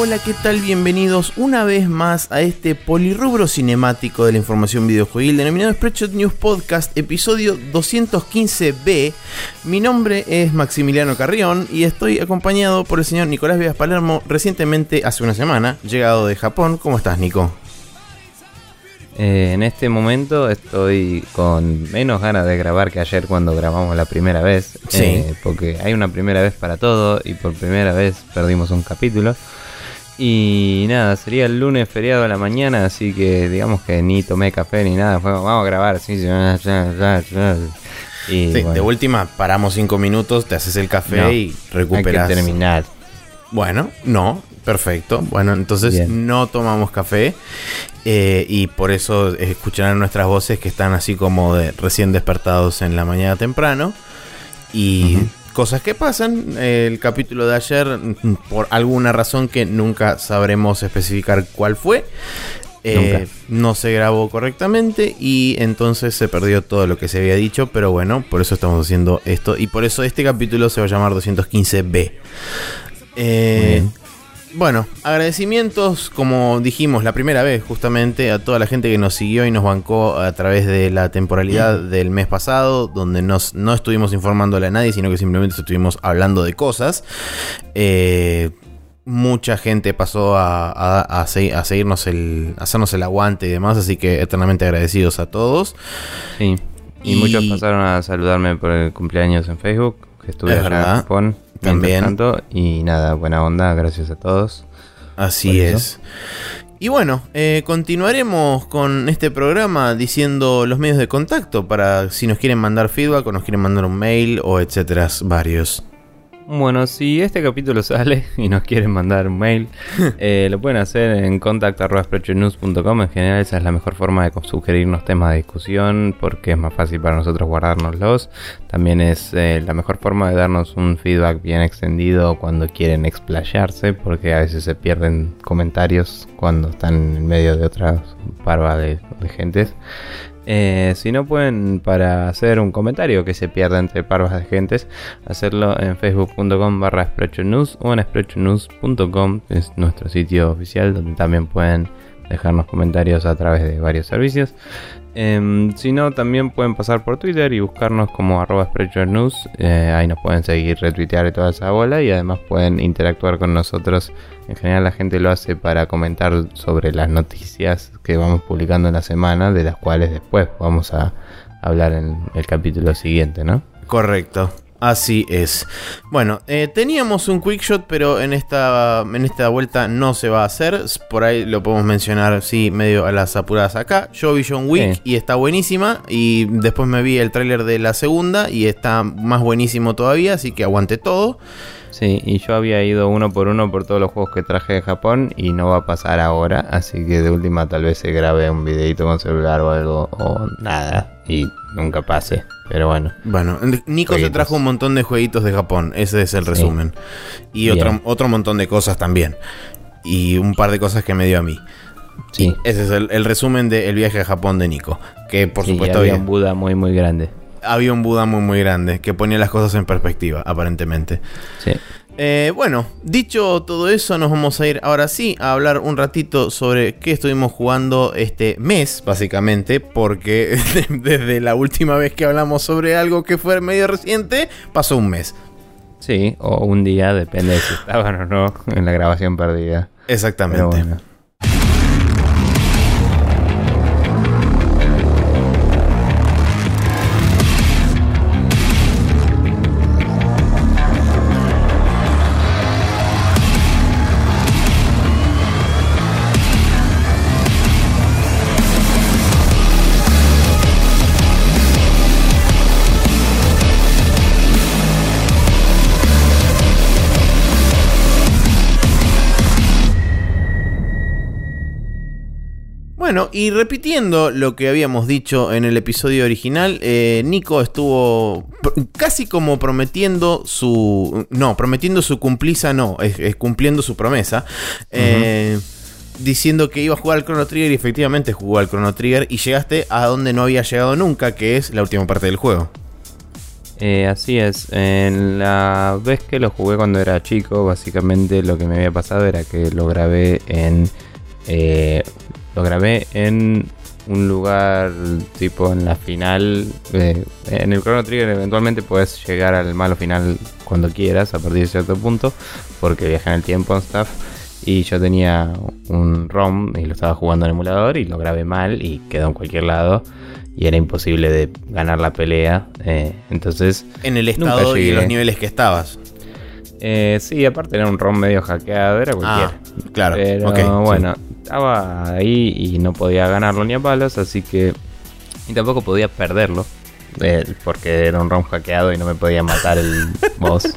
Hola, ¿qué tal? Bienvenidos una vez más a este polirrubro cinemático de la información videojuegil denominado Spreadshot News Podcast, episodio 215B. Mi nombre es Maximiliano Carrión y estoy acompañado por el señor Nicolás Vías Palermo, recientemente, hace una semana, llegado de Japón. ¿Cómo estás, Nico? Eh, en este momento estoy con menos ganas de grabar que ayer cuando grabamos la primera vez. Sí. eh, porque hay una primera vez para todo y por primera vez perdimos un capítulo. Y nada, sería el lunes feriado a la mañana, así que digamos que ni tomé café ni nada. Fue, vamos a grabar, sí, sí, ya, ya, ya, ya. Y Sí, bueno, De última, paramos cinco minutos, te haces el café No, y hay recuperas. que terminar. Bueno, no, perfecto. Bueno, entonces Bien. no tomamos café eh, y por eso escucharán nuestras voces que están así como de recién despertados en la mañana temprano. Y. cosas que pasan. El capítulo de ayer, mm, por alguna razón que nunca sabremos especificar cuál fue. eh, no se grabó correctamente y entonces se perdió todo lo que se había dicho, pero bueno, por eso estamos haciendo esto y por eso este capítulo se va a llamar 215B. Eh. Bueno, agradecimientos, como dijimos la primera vez, justamente a toda la gente que nos siguió y nos bancó a través de la temporalidad del mes pasado, donde nos, no estuvimos informándole a nadie, sino que simplemente estuvimos hablando de cosas. Eh, mucha gente pasó a, a- a se- a seguirnos el, a hacernos el aguante y demás, así que eternamente agradecidos a todos. Sí. Y, Y- muchos pasaron a saludarme por el cumpleaños en Facebook, que estuve Es allá en Japón. También. tanto, y nada, buena onda, gracias a todos. Así eso. es. Y bueno, eh, continuaremos con este programa diciendo los medios de contacto para si nos quieren mandar feedback o nos quieren mandar un mail o etcétera, varios. Bueno, si este capítulo sale y nos quieren mandar un mail, eh, lo pueden hacer en contact.sprechonews.com. En general, esa es la mejor forma de sugerirnos temas de discusión porque es más fácil para nosotros guardárnoslos. También es eh, la mejor forma de darnos un feedback bien extendido cuando quieren explayarse, porque a veces se pierden comentarios cuando están en medio de otras parva de, de gentes. Eh, si no pueden para hacer un comentario que se pierda entre parvas de gentes, hacerlo en facebook.com barra News o en sprechonews.com, es nuestro sitio oficial donde también pueden dejarnos comentarios a través de varios servicios. Em, si no, también pueden pasar por Twitter y buscarnos como arroba News. Eh, ahí nos pueden seguir, retuitear y toda esa bola. Y además pueden interactuar con nosotros. En general la gente lo hace para comentar sobre las noticias que vamos publicando en la semana. De las cuales después vamos a hablar en el capítulo siguiente, ¿no? Correcto. Así es. Bueno, eh, teníamos un quick shot, pero en esta, en esta vuelta no se va a hacer. Por ahí lo podemos mencionar, sí, medio a las apuradas acá. Yo vi John Wick Sí. y está buenísima. Y después me vi el tráiler de la segunda y está más buenísimo todavía, así que aguante todo. Sí, y yo había ido uno por uno por todos los juegos que traje de Japón y no va a pasar ahora, así que de última tal vez se grabe un videito con celular o algo o nada y nunca pase, pero bueno. Bueno, Nico se trajo un montón de jueguitos de Japón, ese es el Sí. resumen. Y Bien. otro, otro montón de cosas también. Y un par de cosas que me dio a mí. Sí, Ese es el, el resumen del viaje a Japón de Nico. Que por sí, supuesto había había, un Buda muy muy grande. Había un Buda muy muy grande que ponía las cosas en perspectiva, aparentemente. Sí. Eh, bueno, dicho todo eso, nos vamos a ir ahora sí a hablar un ratito sobre qué estuvimos jugando este mes, básicamente, porque desde la última vez que hablamos sobre algo que fue medio reciente, pasó un mes. Sí, o un día, depende de si estaban o no en la grabación perdida. Exactamente. Pero bueno. Bueno, y repitiendo lo que habíamos dicho en el episodio original, eh, Nico estuvo casi como prometiendo su... No, prometiendo su cumpliza, no, es, es cumpliendo su promesa. eh, diciendo que iba a jugar al Chrono Trigger y efectivamente jugó al Chrono Trigger y llegaste a donde no había llegado nunca, que es la última parte del juego. Eh, así es, en la vez que lo jugué cuando era chico, básicamente lo que me había pasado era que lo grabé en... eh, lo grabé en un lugar tipo en la final. eh, en el Chrono Trigger eventualmente puedes llegar al malo final cuando quieras, a partir de cierto punto, porque viaja en el tiempo and stuff. Y yo tenía un ROM y lo estaba jugando en emulador y lo grabé mal y quedó en cualquier lado. Y era imposible de ganar la pelea. eh, entonces, En el estado y los niveles que estabas. eh, sí, aparte era un ROM medio hackeado, era cualquiera. Ah, claro. Pero sí. Estaba ahí y no podía ganarlo ni a palos, así que. Y tampoco podía perderlo. eh, porque era un ROM hackeado y no me podía matar el boss.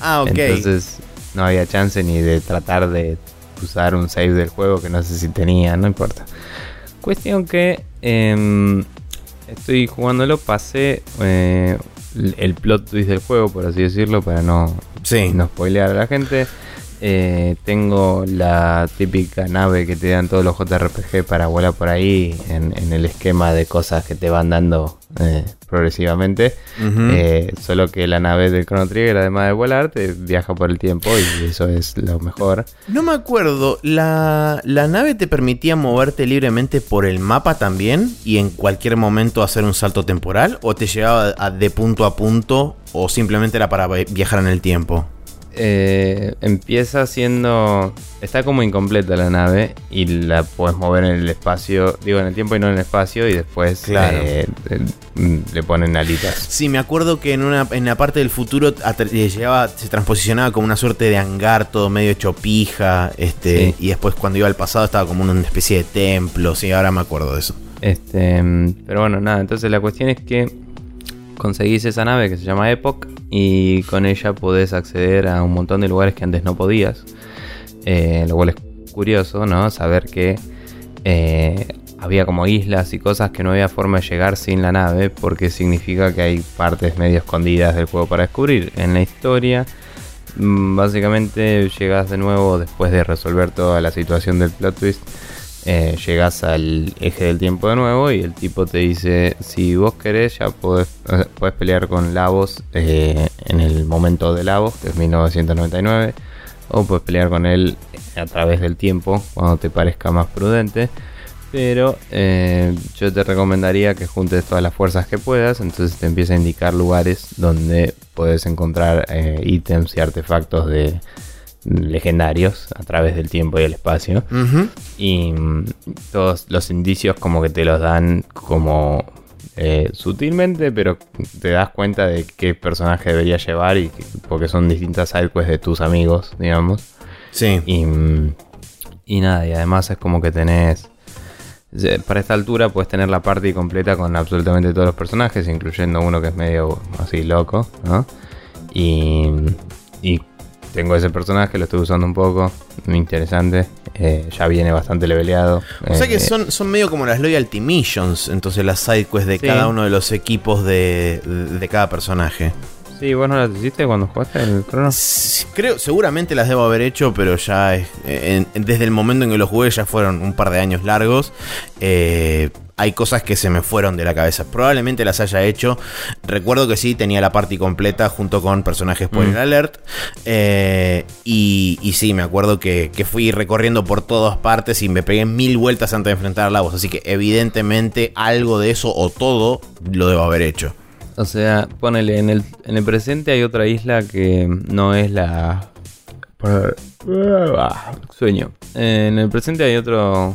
Ah, ok. Entonces no había chance ni de tratar de usar un save del juego que no sé si tenía, no importa. Cuestión que em, estoy jugándolo, pasé eh, el plot twist del juego, por así decirlo, para no, sí. no spoilear a la gente. Eh, tengo la típica nave que te dan todos los JRPG para volar por ahí en, en el esquema de cosas que te van dando eh, progresivamente. Eh, solo que la nave del Chrono Trigger, además de volar, te viaja por el tiempo y eso es lo mejor. No me acuerdo, la, la nave te permitía moverte libremente por el mapa también y en cualquier momento hacer un salto temporal o te llevaba a- de punto a punto o simplemente era para vi- viajar en el tiempo. Eh, empieza siendo. Está como incompleta la nave y la puedes mover en el espacio, digo en el tiempo y no en el espacio, y después Claro. eh, eh, le ponen alitas. Sí, me acuerdo que en una en la parte del futuro llegaba, se transposicionaba como una suerte de hangar todo medio hecho pija, este, Sí. y después cuando iba al pasado estaba como una especie de templo, sí, ahora me acuerdo de eso. Este, mm, pero bueno, nada, entonces la cuestión es que conseguís esa nave que se llama Epoch y con ella podés acceder a un montón de lugares que antes no podías. Eh, lo cual es curioso, ¿no? Saber que eh, había como islas y cosas que no había forma de llegar sin la nave porque significa que hay partes medio escondidas del juego para descubrir. En la historia, mm, básicamente llegas de nuevo después de resolver toda la situación del plot twist eh, llegas al eje del tiempo de nuevo y el tipo te dice, si vos querés ya podés, eh, pelear con Lavos eh, en el momento de Lavos, que es 1999, o puedes pelear con él a través del tiempo, cuando te parezca más prudente. Pero yo te recomendaría que juntes todas las fuerzas que puedas, entonces te empieza a indicar lugares donde puedes encontrar ítems y artefactos de legendarios a través del tiempo y el espacio. Y mm, todos los indicios como que te los dan como eh, sutilmente, pero te das cuenta de qué personaje debería llevar y que- porque son distintas sidequests de tus amigos, digamos. Sí. Y, mm, y nada, y además es como que tenés... eh, Para esta altura puedes tener la party completa con absolutamente todos los personajes, incluyendo uno que es medio así loco, ¿no? Y, y tengo ese personaje, lo estoy usando un poco, muy interesante. eh, ya viene bastante leveleado. O sea que eh, son, son medio como las loyalty missions, entonces las sidequests de Sí. cada uno de los equipos de, de- de cada personaje. Sí, vos no las hiciste cuando jugaste el Chrono. Sí, Creo, seguramente las debo haber hecho, pero ya es- en- en- desde el momento en que lo jugué ya fueron un par de años largos. Eh, hay cosas que se me fueron de la cabeza. Probablemente las haya hecho. Recuerdo que sí, tenía la party completa junto con personajes spoiler Mm. alert. Eh, y, y sí, me acuerdo que, que fui recorriendo por todas partes y me pegué mil vueltas antes de enfrentar a la voz. Así que evidentemente algo de eso o todo lo debo haber hecho. O sea, ponele, en el, en el presente hay otra isla que no es la... Sueño. En el presente hay otro,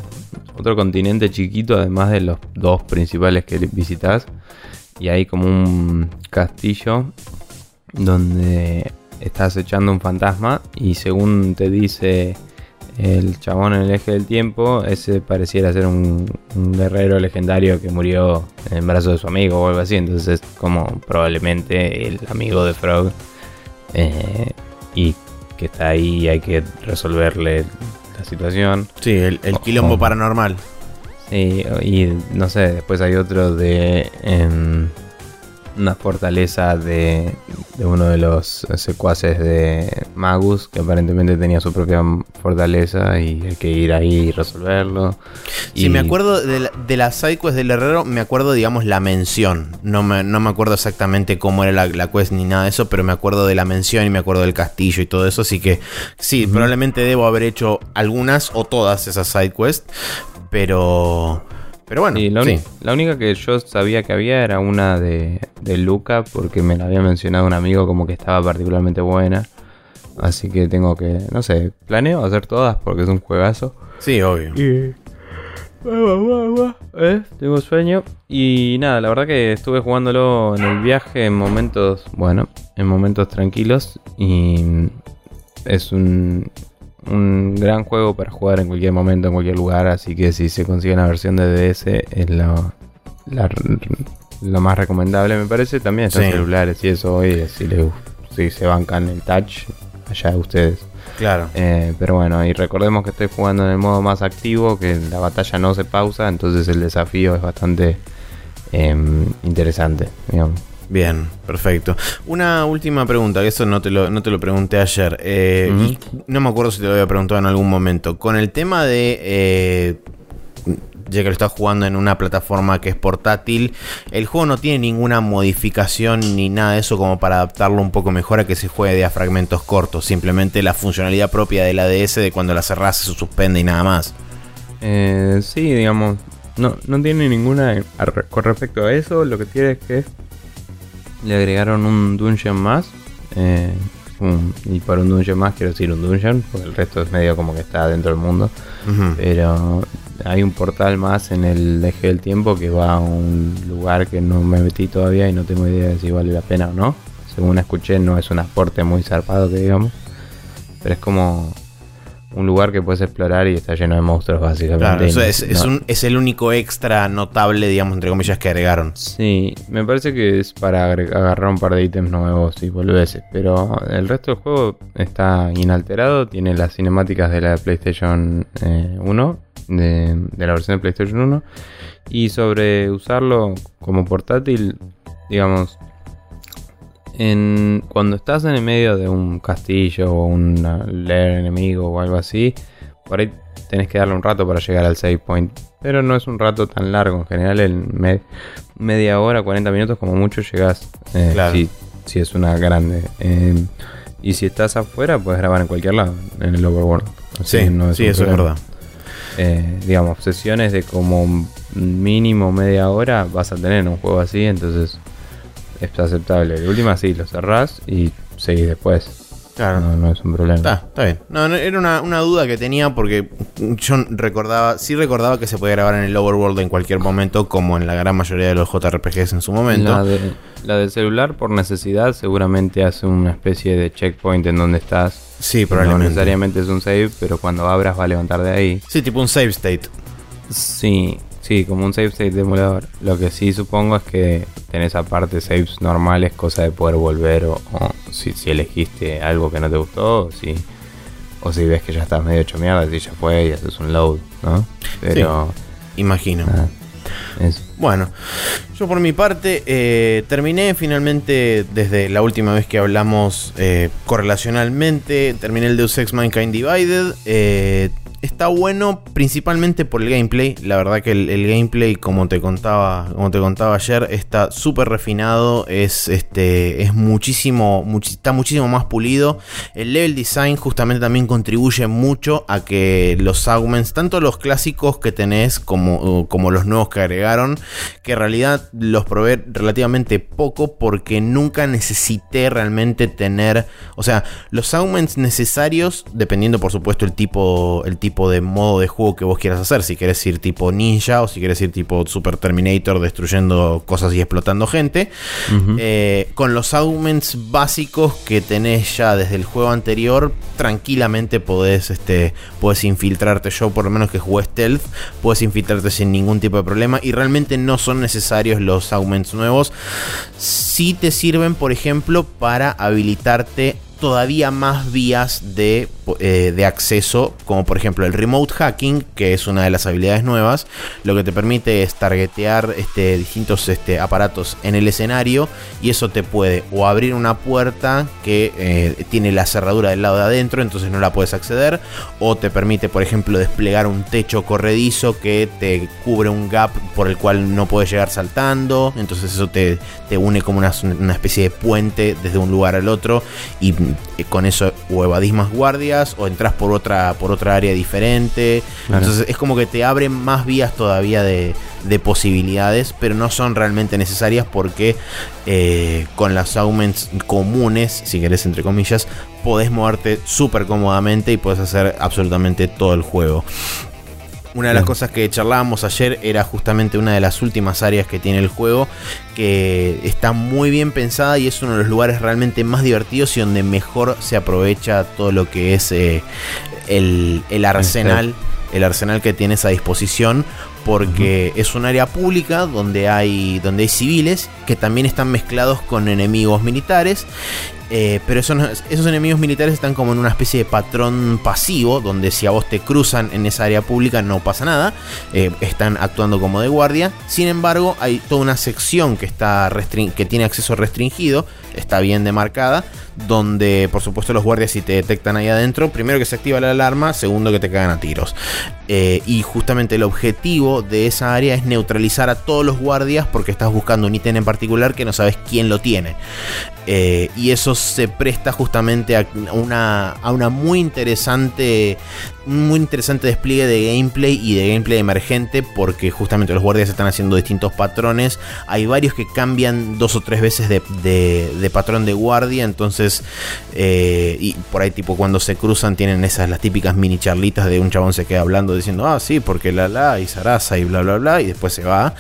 otro continente chiquito, además de los dos principales que visitas. Y hay como un castillo donde estás echando un fantasma y según te dice el chabón en el eje del tiempo, ese pareciera ser un, guerrero legendario que murió en brazos de su amigo o algo así. Entonces es como probablemente el amigo de Frog. eh, y que está ahí y hay que resolverle la situación. Sí, el, el quilombo paranormal. Sí, y no sé, después hay otro de em, una fortaleza de de uno de los secuaces de Magus, que aparentemente tenía su propia fortaleza y hay que ir ahí y resolverlo. Sí, me acuerdo de la, de la side quest del herrero, me acuerdo, digamos, la mención. No me, no me acuerdo exactamente cómo era la, la, quest ni nada de eso, pero me acuerdo de la mención y me acuerdo del castillo y todo eso. Así que sí, probablemente debo haber hecho algunas o todas esas side quests, pero... Pero bueno, la, la, única que yo sabía que había era una de, de Luca, porque me la había mencionado un amigo como que estaba particularmente buena. Así que tengo que, no sé, planeo hacer todas porque es un juegazo. Sí, obvio. Y... ¿Eh? Tengo sueño. Y nada, la verdad que estuve jugándolo en el viaje en momentos, bueno, en momentos tranquilos. Y es un, un gran juego para jugar en cualquier momento, en cualquier lugar. Así que si se consigue una versión de DS es lo, lo más recomendable, me parece. También están celulares y eso hoy, si, si se bancan el touch, allá ustedes. Claro. Eh, pero bueno, y recordemos que estoy jugando en el modo más activo, que la batalla no se pausa, entonces el desafío es bastante em, interesante, digamos. Bien, perfecto. Una última pregunta, que eso no te lo, no te lo pregunté ayer. Eh, no me acuerdo si te lo había preguntado en algún momento. Con el tema de eh, ya que lo estás jugando en una plataforma que es portátil, el juego no tiene ninguna modificación ni nada de eso como para adaptarlo un poco mejor a que se juegue de a fragmentos cortos. Simplemente la funcionalidad propia de la DS de cuando la cerrás se suspende y nada más. Eh, sí, digamos, no, no tiene ninguna con respecto a eso. Lo que tiene es que le agregaron un dungeon más. Eh, y por un dungeon más quiero decir un dungeon, porque el resto es medio como que está dentro del mundo. Pero hay un portal más en el eje del tiempo que va a un lugar que no me metí todavía y no tengo idea de si vale la pena o no. Según escuché, no es un aporte muy zarpado que digamos. Pero es como un lugar que puedes explorar y está lleno de monstruos, básicamente. es, el único extra notable, digamos, entre comillas, que agregaron. Sí, me parece que es para agarrar un par de ítems nuevos y volverse. Pero el resto del juego está inalterado. Tiene las cinemáticas de la PlayStation 1, eh, de, la versión de PlayStation 1. Y sobre usarlo como portátil, digamos, en, cuando estás en el medio de un castillo o un leer enemigo o algo así, por ahí tenés que darle un rato para llegar al save point. Pero no es un rato tan largo. En general, en media hora, 40 minutos, como mucho, llegas. Eh, si, es una grande. Eh, y si estás afuera, puedes grabar en cualquier lado, en el overworld. sí, no sí eso es verdad. Eh, digamos, sesiones de como mínimo media hora vas a tener en un juego así, entonces es aceptable. De última sí, lo cerrás y seguís después. Claro. No, es un problema. Está, está bien. No, era una, duda que tenía porque yo recordaba, sí recordaba que se podía grabar en el Overworld en cualquier momento, como en la gran mayoría de los JRPGs en su momento. La, la del celular, por necesidad, seguramente hace una especie de checkpoint en donde estás. Sí, probablemente. No necesariamente es un save, pero cuando abras va a levantar de ahí. Sí, tipo un save state. Sí, Sí, como un save state de emulador. Lo que sí supongo es que tenés aparte saves normales, cosa de poder volver o, si, elegiste algo que no te gustó o si, o si ves que ya estás medio hecho mierda, si ya fue y haces un load, ¿no? Pero... imagino. Bueno, yo por mi parte eh, terminé finalmente desde la última vez que hablamos eh, correlacionalmente, terminé el Deus Ex Mankind Divided. Eh, está bueno principalmente por el gameplay. La verdad que el, gameplay, como te contaba, como te contaba ayer, está súper refinado. Es este. Es muchísimo. está muchísimo más pulido. El level design justamente también contribuye mucho a que los augments, tanto los clásicos que tenés como, como los nuevos que agregaron, que en realidad los probé relativamente poco porque nunca necesité realmente tener. O sea, los augments necesarios, dependiendo por supuesto el tipo. El tipo de modo de juego que vos quieras hacer. Si quieres ir tipo ninja o si quieres ir tipo Super Terminator destruyendo cosas y explotando gente. Eh, con los augments básicos que tenés ya desde el juego anterior, tranquilamente podés, este, podés infiltrarte. Yo por lo menos que jugué stealth, puedes infiltrarte sin ningún tipo de problema. Y realmente no son necesarios los augments nuevos. Si te sirven, por ejemplo, para habilitarte todavía más vías de, eh, de, acceso, como por ejemplo el remote hacking, que es una de las habilidades nuevas, lo que te permite es targetear este, distintos este, aparatos en el escenario y eso te puede o abrir una puerta que eh, tiene la cerradura del lado de adentro, entonces no la puedes acceder, o te permite por ejemplo desplegar un techo corredizo que te cubre un gap por el cual no puedes llegar saltando, entonces eso te, te une como una, una especie de puente desde un lugar al otro con eso o evadís más guardias o entras por otra, por otra área diferente. Entonces es como que te abren más vías todavía de, posibilidades, pero no son realmente necesarias porque eh, con las augments comunes, si querés entre comillas, podés moverte súper cómodamente y puedes hacer absolutamente todo el juego. Una de las cosas que charlábamos ayer era justamente una de las últimas áreas que tiene el juego, que está muy bien pensada y es uno de los lugares realmente más divertidos y donde mejor se aprovecha todo lo que es eh, el, arsenal. El arsenal que tienes a disposición porque es un área pública donde hay, donde hay civiles que también están mezclados con enemigos militares eh, pero esos, esos, enemigos militares están como en una especie de patrón pasivo, donde si a vos te cruzan en esa área pública no pasa nada, eh, están actuando como de guardia. Sin embargo, hay toda una sección que, está que tiene acceso restringido, está bien demarcada, donde por supuesto los guardias si te detectan ahí adentro, primero que se activa la alarma, segundo que te cagan a tiros. Eh, y justamente el objetivo de esa área es neutralizar a todos los guardias porque estás buscando un ítem en particular que no sabes quién lo tiene. Eh, y eso se presta justamente a una, a una muy interesante muy interesante despliegue de gameplay y de gameplay emergente porque justamente los guardias están haciendo distintos patrones. Hay varios que cambian dos o tres veces de, patrón de guardia, entonces eh, y por ahí tipo cuando se cruzan tienen esas las típicas mini charlitas de un chabón se queda hablando diciendo, ah sí, porque la la y Sarasa y bla bla bla y después se va.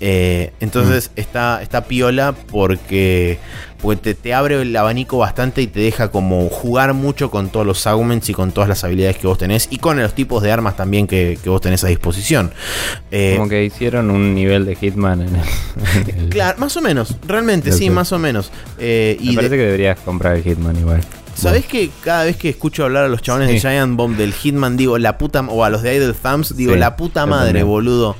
Eh, entonces mm. está, está piola porque porque te, abre el abanico bastante y te deja como jugar mucho con todos los augments y con todas las habilidades que vos tenés y con los tipos de armas también que, vos tenés a disposición. Eh, como que hicieron un nivel de Hitman en el, Claro, más o menos, realmente, sí, más o menos. Eh, Me parece que deberías comprar el Hitman igual. ¿Sabés que cada vez que escucho hablar a los chabones de Giant Bomb del Hitman, digo la puta, o a los de Idle Thumbs, digo la puta madre, boludo?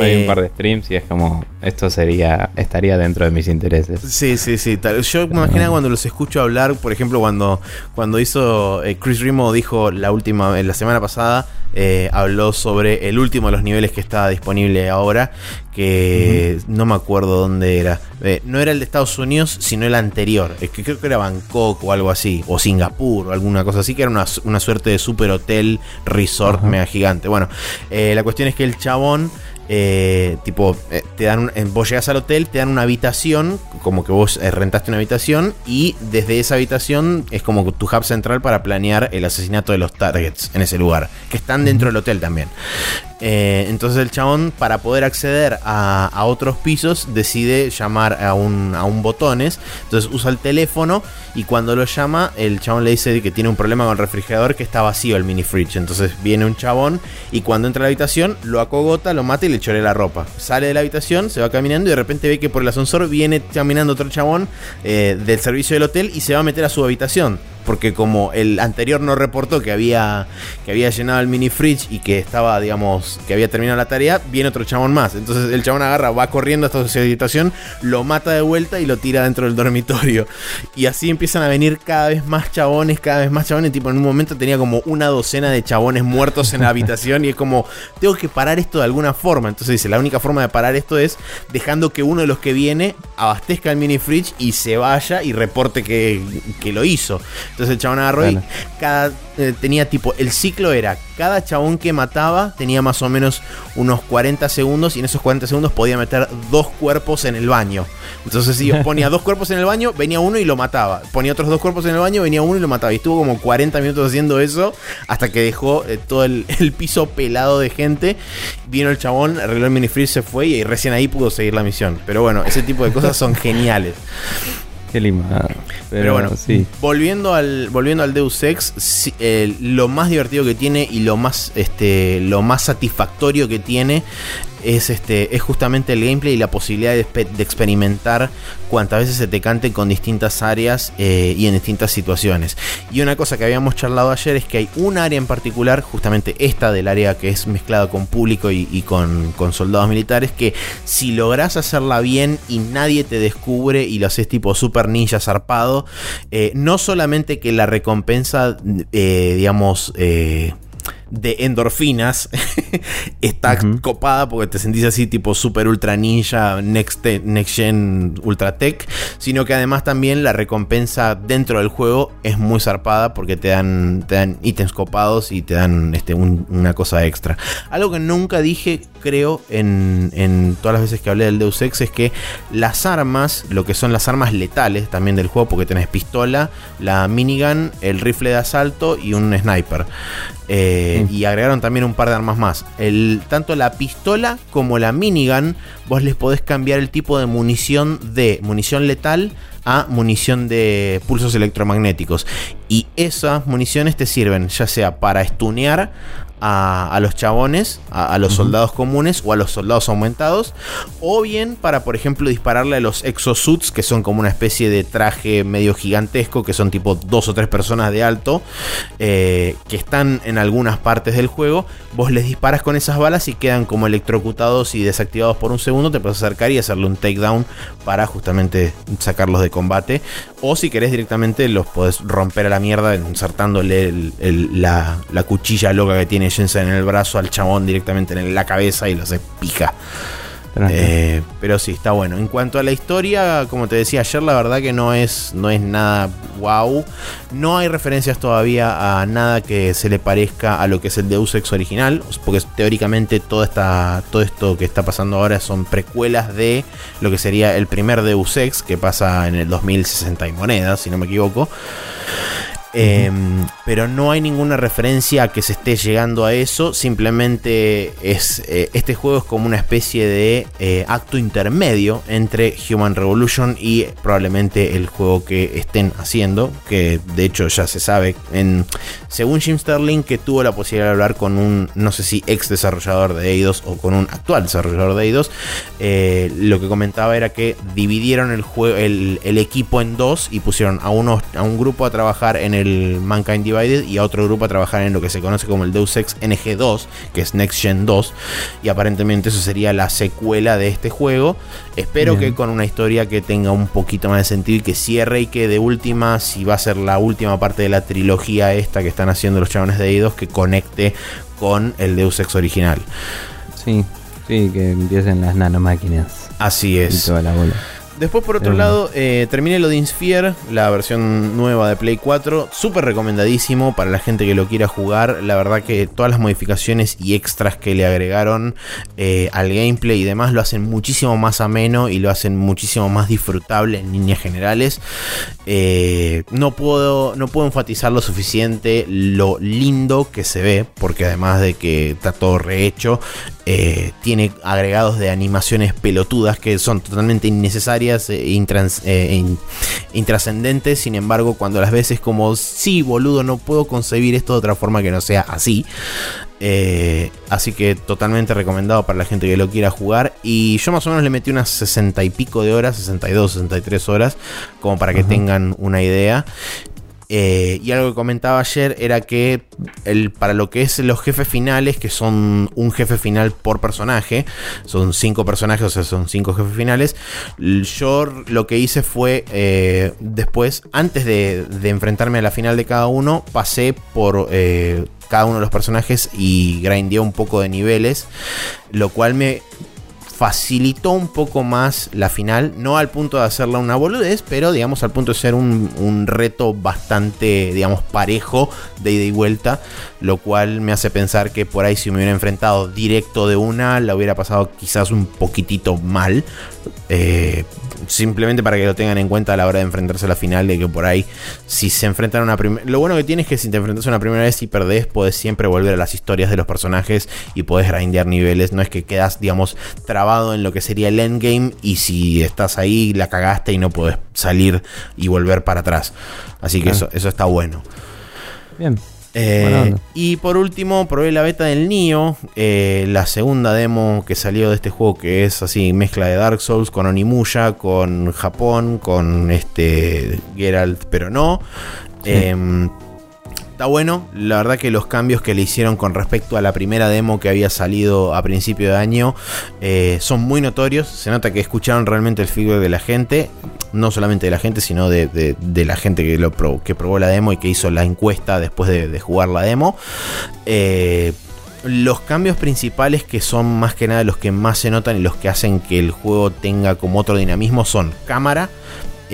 Hay un eh, par de streams y es como, esto sería, estaría dentro de mis intereses. Sí, sí, sí. Yo me imagino cuando los escucho hablar, por ejemplo, cuando, cuando hizo eh, Chris Rimo, dijo la última, la semana pasada, eh, habló sobre el último de los niveles que está disponible ahora, que no me acuerdo dónde era. no era el de Estados Unidos, sino el anterior. Es que creo que era Bangkok o algo así, o Singapur o alguna cosa así, que era una, suerte de super hotel resort mega gigante. Bueno, la cuestión es que el chabón eh, tipo, eh, te dan vos llegas al hotel, te dan una habitación, como que vos eh, rentaste una habitación, y desde esa habitación es como tu hub central para planear el asesinato de los targets en ese lugar, que están dentro del hotel también. Eh, entonces el chabón, para poder acceder a, otros pisos, decide llamar a un, a botones. Entonces usa el teléfono y cuando lo llama, el chabón le dice que tiene un problema con el refrigerador, que está vacío el mini fridge. Entonces viene un chabón y cuando entra a la habitación, lo acogota, lo mata y le chore la ropa. Sale de la habitación, se va caminando y de repente ve que por el ascensor viene caminando otro chabón eh, del servicio del hotel y se va a meter a su habitación porque como el anterior no reportó que había, que había llenado el mini fridge y que estaba, digamos, que había terminado la tarea, viene otro chabón más. Entonces el chabón agarra, va corriendo hasta su habitación, lo mata de vuelta y lo tira dentro del dormitorio. Y así empiezan a venir cada vez más chabones, cada vez más chabones. Tipo, en un momento tenía como una docena de chabones muertos en la habitación y es como, tengo que parar esto de alguna forma. Entonces dice, la única forma de parar esto es dejando que uno de los que viene abastezca el mini fridge y se vaya y reporte que, que lo hizo. Entonces el chabón agarró y cada, eh, tenía tipo, el ciclo era, cada chabón que mataba tenía más o menos unos 40 segundos y en esos 40 segundos podía meter dos cuerpos en el baño. Entonces si ponía dos cuerpos en el baño, venía uno y lo mataba. Ponía otros dos cuerpos en el baño, venía uno y lo mataba. Y estuvo como 40 minutos haciendo eso hasta que dejó eh, todo el, piso pelado de gente. Vino el chabón, arregló el minifreeze, se fue y recién ahí pudo seguir la misión. Pero bueno, ese tipo de cosas son geniales. Qué limado. Pero, bueno, sí. volviendo, al, volviendo al Deus Ex, lo más divertido que tiene y lo más, este, lo más satisfactorio que tiene es, este, es justamente el gameplay y la posibilidad de, experimentar cuantas veces se te cante con distintas áreas eh, y en distintas situaciones. Y una cosa que habíamos charlado ayer es que hay un área en particular, justamente esta del área que es mezclada con público y, con, soldados militares, que si logras hacerla bien y nadie te descubre y lo haces tipo super ninja zarpado, eh, no solamente que la recompensa, eh, digamos, de endorfinas está copada porque te sentís así tipo super ultra ninja next, next gen ultra tech sino que además también la recompensa dentro del juego es muy zarpada porque te dan te dan ítems copados y te dan este, una cosa extra. Algo que nunca dije creo en, en todas las veces que hablé del Deus Ex es que las armas lo que son las armas letales también del juego porque tenés pistola la minigun el rifle de asalto y un sniper eh, y agregaron también un par de armas más. El, tanto la pistola como la minigun, vos les podés cambiar el tipo de munición de munición letal a munición de pulsos electromagnéticos. Y esas municiones te sirven ya sea para estunear a, los chabones, a, los soldados comunes o a los soldados aumentados, o bien para, por ejemplo, dispararle a los exosuits, que son como una especie de traje medio gigantesco, que son tipo dos o tres personas de alto, eh, que están en algunas partes del juego. Vos les disparas con esas balas y quedan como electrocutados y desactivados por un segundo. Te puedes acercar y hacerle un takedown para justamente sacarlos de combate. O si querés directamente los podés romper a la mierda insertándole la, la cuchilla loca que tiene en el brazo al chabón directamente en la cabeza y lo hace pija. Eh, pero sí, está bueno. En cuanto a la historia, como te decía ayer, la verdad que no es, no es nada wow. No hay referencias todavía a nada que se le parezca a lo que es el Deus Ex original. Porque teóricamente todo, esta, todo esto que está pasando ahora son precuelas de lo que sería el primer Deus Ex, que pasa en el 2060 y monedas, si no me equivoco. Em, pero no hay ninguna referencia a que se esté llegando a eso. Simplemente es. Eh, este juego es como una especie de eh, acto intermedio entre Human Revolution y probablemente el juego que estén haciendo. Que de hecho ya se sabe. En, según Jim Sterling, que tuvo la posibilidad de hablar con un, no sé si ex desarrollador de Eidos o con un actual desarrollador de Eidos, eh, lo que comentaba era que dividieron el, juego, el, el equipo en dos y pusieron a, uno, a un grupo a trabajar en el el Mankind Divided y a otro grupo a trabajar en lo que se conoce como el Deus Ex NG2, que es Next Gen 2. Y aparentemente eso sería la secuela de este juego. Espero que con una historia que tenga un poquito más de sentido y que cierre y que de última, si va a ser la última parte de la trilogía esta que están haciendo los chabones de Eidos, que conecte con el Deus Ex original. Sí, sí, que empiecen las nanomáquinas. Así es. Y toda la bola. Después, por otro lado, eh, terminé lo de Insphere, la versión nueva de Play 4. Súper recomendadísimo para la gente que lo quiera jugar. La verdad que todas las modificaciones y extras que le agregaron eh, al gameplay y demás lo hacen muchísimo más ameno y lo hacen muchísimo más disfrutable en líneas generales. Eh, no, puedo, no puedo enfatizar lo suficiente lo lindo que se ve, porque además de que está todo rehecho, tiene agregados de animaciones pelotudas que son totalmente innecesarias e eh, intrascendentes. Sin embargo, cuando las ves es como, sí, boludo, no puedo concebir esto de otra forma que no sea así. Eh, así que totalmente recomendado para la gente que lo quiera jugar. Y yo más o menos le metí unas 60 y pico de horas, 62, 63 horas, como para que tengan una idea. Eh, y algo que comentaba ayer era que el, para lo que es los jefes finales, que son un jefe final por personaje, son cinco personajes, o sea, son cinco jefes finales. Yo lo que hice fue eh, después, antes de, enfrentarme a la final de cada uno, pasé por eh, cada uno de los personajes y grindeé un poco de niveles, lo cual me facilitó un poco más la final, no al punto de hacerla una boludez, pero digamos al punto de ser un, reto bastante, digamos, parejo de ida y vuelta, lo cual me hace pensar que por ahí si me hubiera enfrentado directo de una, la hubiera pasado quizás un poquitito mal. Eh, simplemente para que lo tengan en cuenta a la hora de enfrentarse a la final, de que por ahí, si se enfrentan a una primera... Lo bueno que tiene es que si te enfrentas una primera vez y perdés, podés siempre volver a las historias de los personajes y podés grindear niveles, no es que quedas, digamos, trabado en lo que sería el endgame y si estás ahí la cagaste y no podés salir y volver para atrás. Así que eso, eso está bueno. Bien. Eh, y por último, probé la beta del Nio, eh, la segunda demo que salió de este juego, que es así, mezcla de Dark Souls con Onimusha, con Japón, con este Geralt, pero no. Em, está bueno, la verdad que los cambios que le hicieron con respecto a la primera demo que había salido a principio de año eh, son muy notorios. Se nota que escucharon realmente el feedback de la gente no solamente de la gente, sino de, la gente que, probó, la demo y que hizo la encuesta después de, jugar la demo. Eh, los cambios principales que son más que nada los que más se notan y los que hacen que el juego tenga como otro dinamismo son cámara,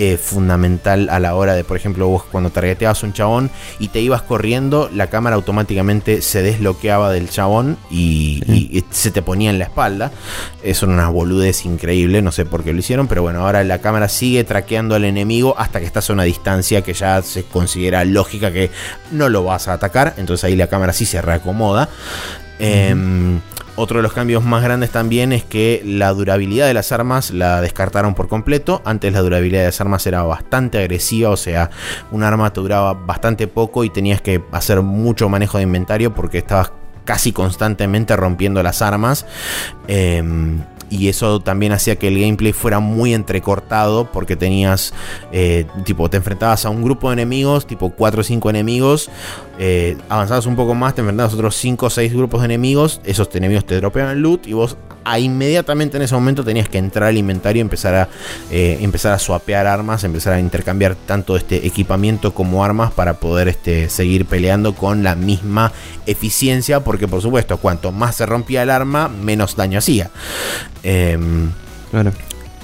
eh, fundamental a la hora de, por ejemplo, vos cuando targeteabas un chabón y te ibas corriendo, la cámara automáticamente se desbloqueaba del chabón y, se te ponía en la espalda. Eso era una boludez increíble, no sé por qué lo hicieron, pero bueno, ahora la cámara sigue traqueando al enemigo hasta que estás a una distancia que ya se considera lógica que no lo vas a atacar, entonces ahí la cámara sí se reacomoda. Otro de los cambios más grandes también es que la durabilidad de las armas la descartaron por completo. Antes la durabilidad de las armas era bastante agresiva, o sea, un arma te duraba bastante poco y tenías que hacer mucho manejo de inventario porque estabas casi constantemente rompiendo las armas. Em, y eso también hacía que el gameplay fuera muy entrecortado porque tenías, eh, tipo, te enfrentabas a un grupo de enemigos, tipo 4 o 5 enemigos, eh, avanzabas un poco más, te enfrentabas a otros 5 o 6 grupos de enemigos, esos enemigos te dropeaban el loot y vos inmediatamente en ese momento tenías que entrar al inventario y empezar a, eh, empezar a swapear armas, empezar a intercambiar tanto este equipamiento como armas para poder este, seguir peleando con la misma eficiencia, porque por supuesto, cuanto más se rompía el arma, menos daño hacía. Em,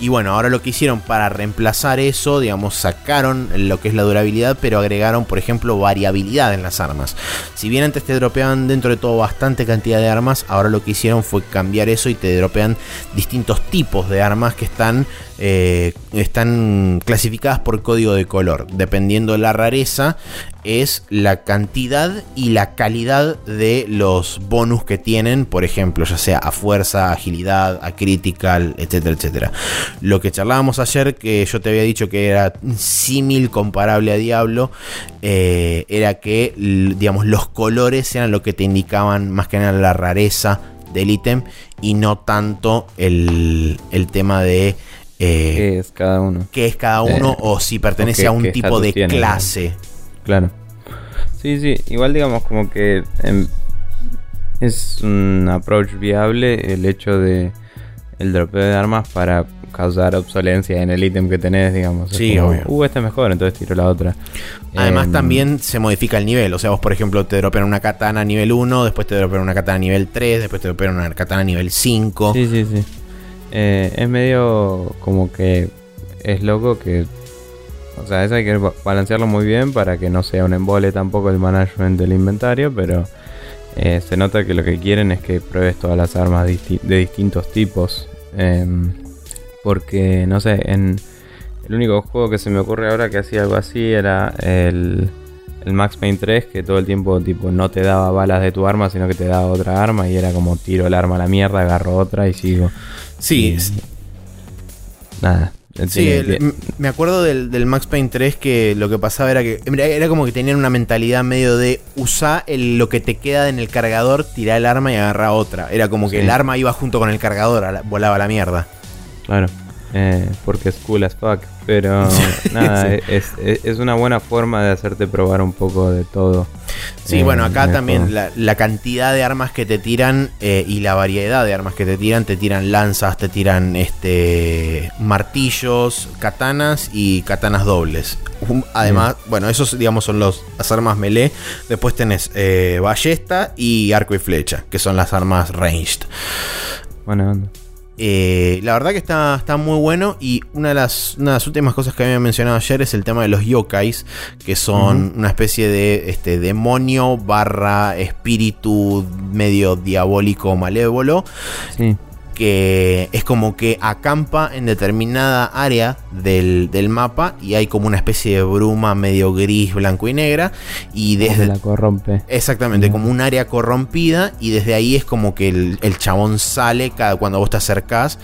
y bueno, ahora lo que hicieron para reemplazar eso, digamos, sacaron lo que es la durabilidad, pero agregaron, por ejemplo, variabilidad en las armas. Si bien antes te dropeaban dentro de todo bastante cantidad de armas, ahora lo que hicieron fue cambiar eso y te dropean distintos tipos de armas que están eh, están clasificadas por código de color. Dependiendo de la rareza, es la cantidad y la calidad de los bonus que tienen, por ejemplo, ya sea a fuerza, agilidad, a critical, etcétera, etcétera. Lo que charlábamos ayer, que yo te había dicho que era símil comparable a Diablo, eh, era que, digamos, los colores eran lo que te indicaban más que nada la rareza del ítem y no tanto el, el tema de eh, ¿Qué es cada uno? ¿Qué es cada uno? Eh, o si pertenece a un tipo de clase. Claro. Sí, sí. Igual digamos como que em, es un approach viable el hecho de el dropeo de armas para causar obsolencia en el ítem que tenés, digamos. Sí, obvio. Uh, este es mejor, entonces tiro la otra. Además, em, también se modifica el nivel. O sea, vos, por ejemplo, te dropean una katana nivel 1, después te dropean una katana nivel 3, después te dropean una katana nivel 5. Sí, sí, sí. Eh, es medio como que es loco que. O sea, eso hay que balancearlo muy bien para que no sea un embole tampoco el management del inventario, pero eh, se nota que lo que quieren es que pruebes todas las armas de distintos tipos. Em, porque, no sé, en el único juego que se me ocurre ahora que hacía algo así era el, el Max Payne 3, que todo el tiempo tipo no te daba balas de tu arma, sino que te daba otra arma y era como tiro el arma a la mierda, agarro otra y sigo. Sí. nada. Sí, me acuerdo del, Max Payne 3 que lo que pasaba era que era como que tenían una mentalidad medio de usar lo que te queda en el cargador, tirar el arma y agarrar otra. Era como que el arma iba junto con el cargador, volaba la mierda. Claro. Eh, porque es cool as fuck. Pero nada, es, una buena forma de hacerte probar un poco de todo. Sí, bueno, acá también la, cantidad de armas que te tiran eh, y la variedad de armas que te tiran, te tiran lanzas, te tiran este martillos, katanas y katanas dobles. Además, bueno, esos digamos son los, las armas melee. Después tenés eh, ballesta y arco y flecha, que son las armas ranged. Bueno, eh, la verdad que está, está muy bueno y una de, las, últimas cosas que había mencionado ayer es el tema de los yokais, que son una especie de este, demonio barra espíritu medio diabólico malévolo. Sí que es como que acampa en determinada área del, mapa y hay como una especie de bruma medio gris, blanco y negra y desde la corrompe. Exactamente, como un área corrompida y desde ahí es como que el, chabón sale cada cuando vos te acercás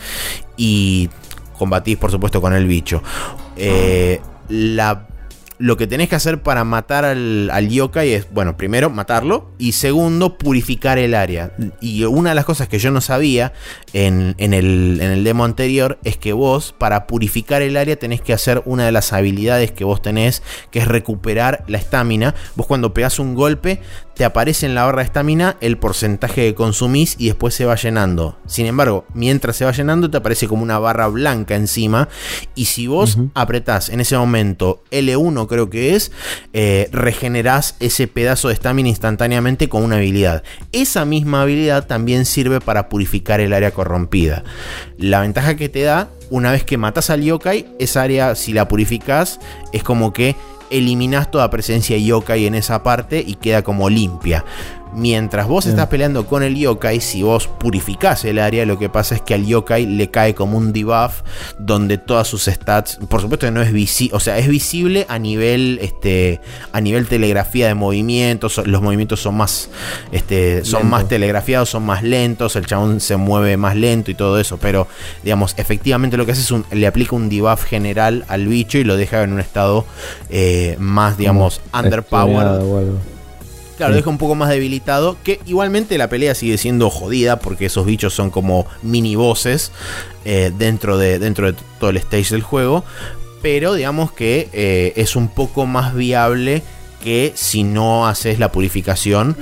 y combatís por supuesto con el bicho. Eh, la lo que tenés que hacer para matar al, al yokai es, bueno, primero matarlo y segundo purificar el área. Y una de las cosas que yo no sabía en, en, el, en el demo anterior es que vos para purificar el área tenés que hacer una de las habilidades que vos tenés, que es recuperar la estamina. Vos cuando pegás un golpe te aparece en la barra de estamina el porcentaje que consumís y después se va llenando. Sin embargo, mientras se va llenando te aparece como una barra blanca encima y si vos apretás en ese momento L1 creo que es, eh, regenerás ese pedazo de estamina instantáneamente con una habilidad. Esa misma habilidad también sirve para purificar el área corrompida. La ventaja que te da, una vez que matas al yokai, esa área si la purificas es como que eliminas toda presencia yokai en esa parte y queda como limpia. Mientras vos estás peleando con el yokai, si vos purificás el área, lo que pasa es que al yokai le cae como un debuff donde todas sus stats, por supuesto que no es visible, o sea, es visible a nivel este a nivel telegrafía de movimientos, los movimientos son más este son más telegrafiados, son más lentos, el chabón se mueve más lento y todo eso, pero digamos, efectivamente lo que hace es un, le aplica un debuff general al bicho y lo deja en un estado eh, más digamos underpowered. Claro, deja un poco más debilitado. Que igualmente la pelea sigue siendo jodida. Porque esos bichos son como mini bosses. eh, dentro, de, dentro de todo el stage del juego. Pero digamos que eh, es un poco más viable que si no haces la purificación.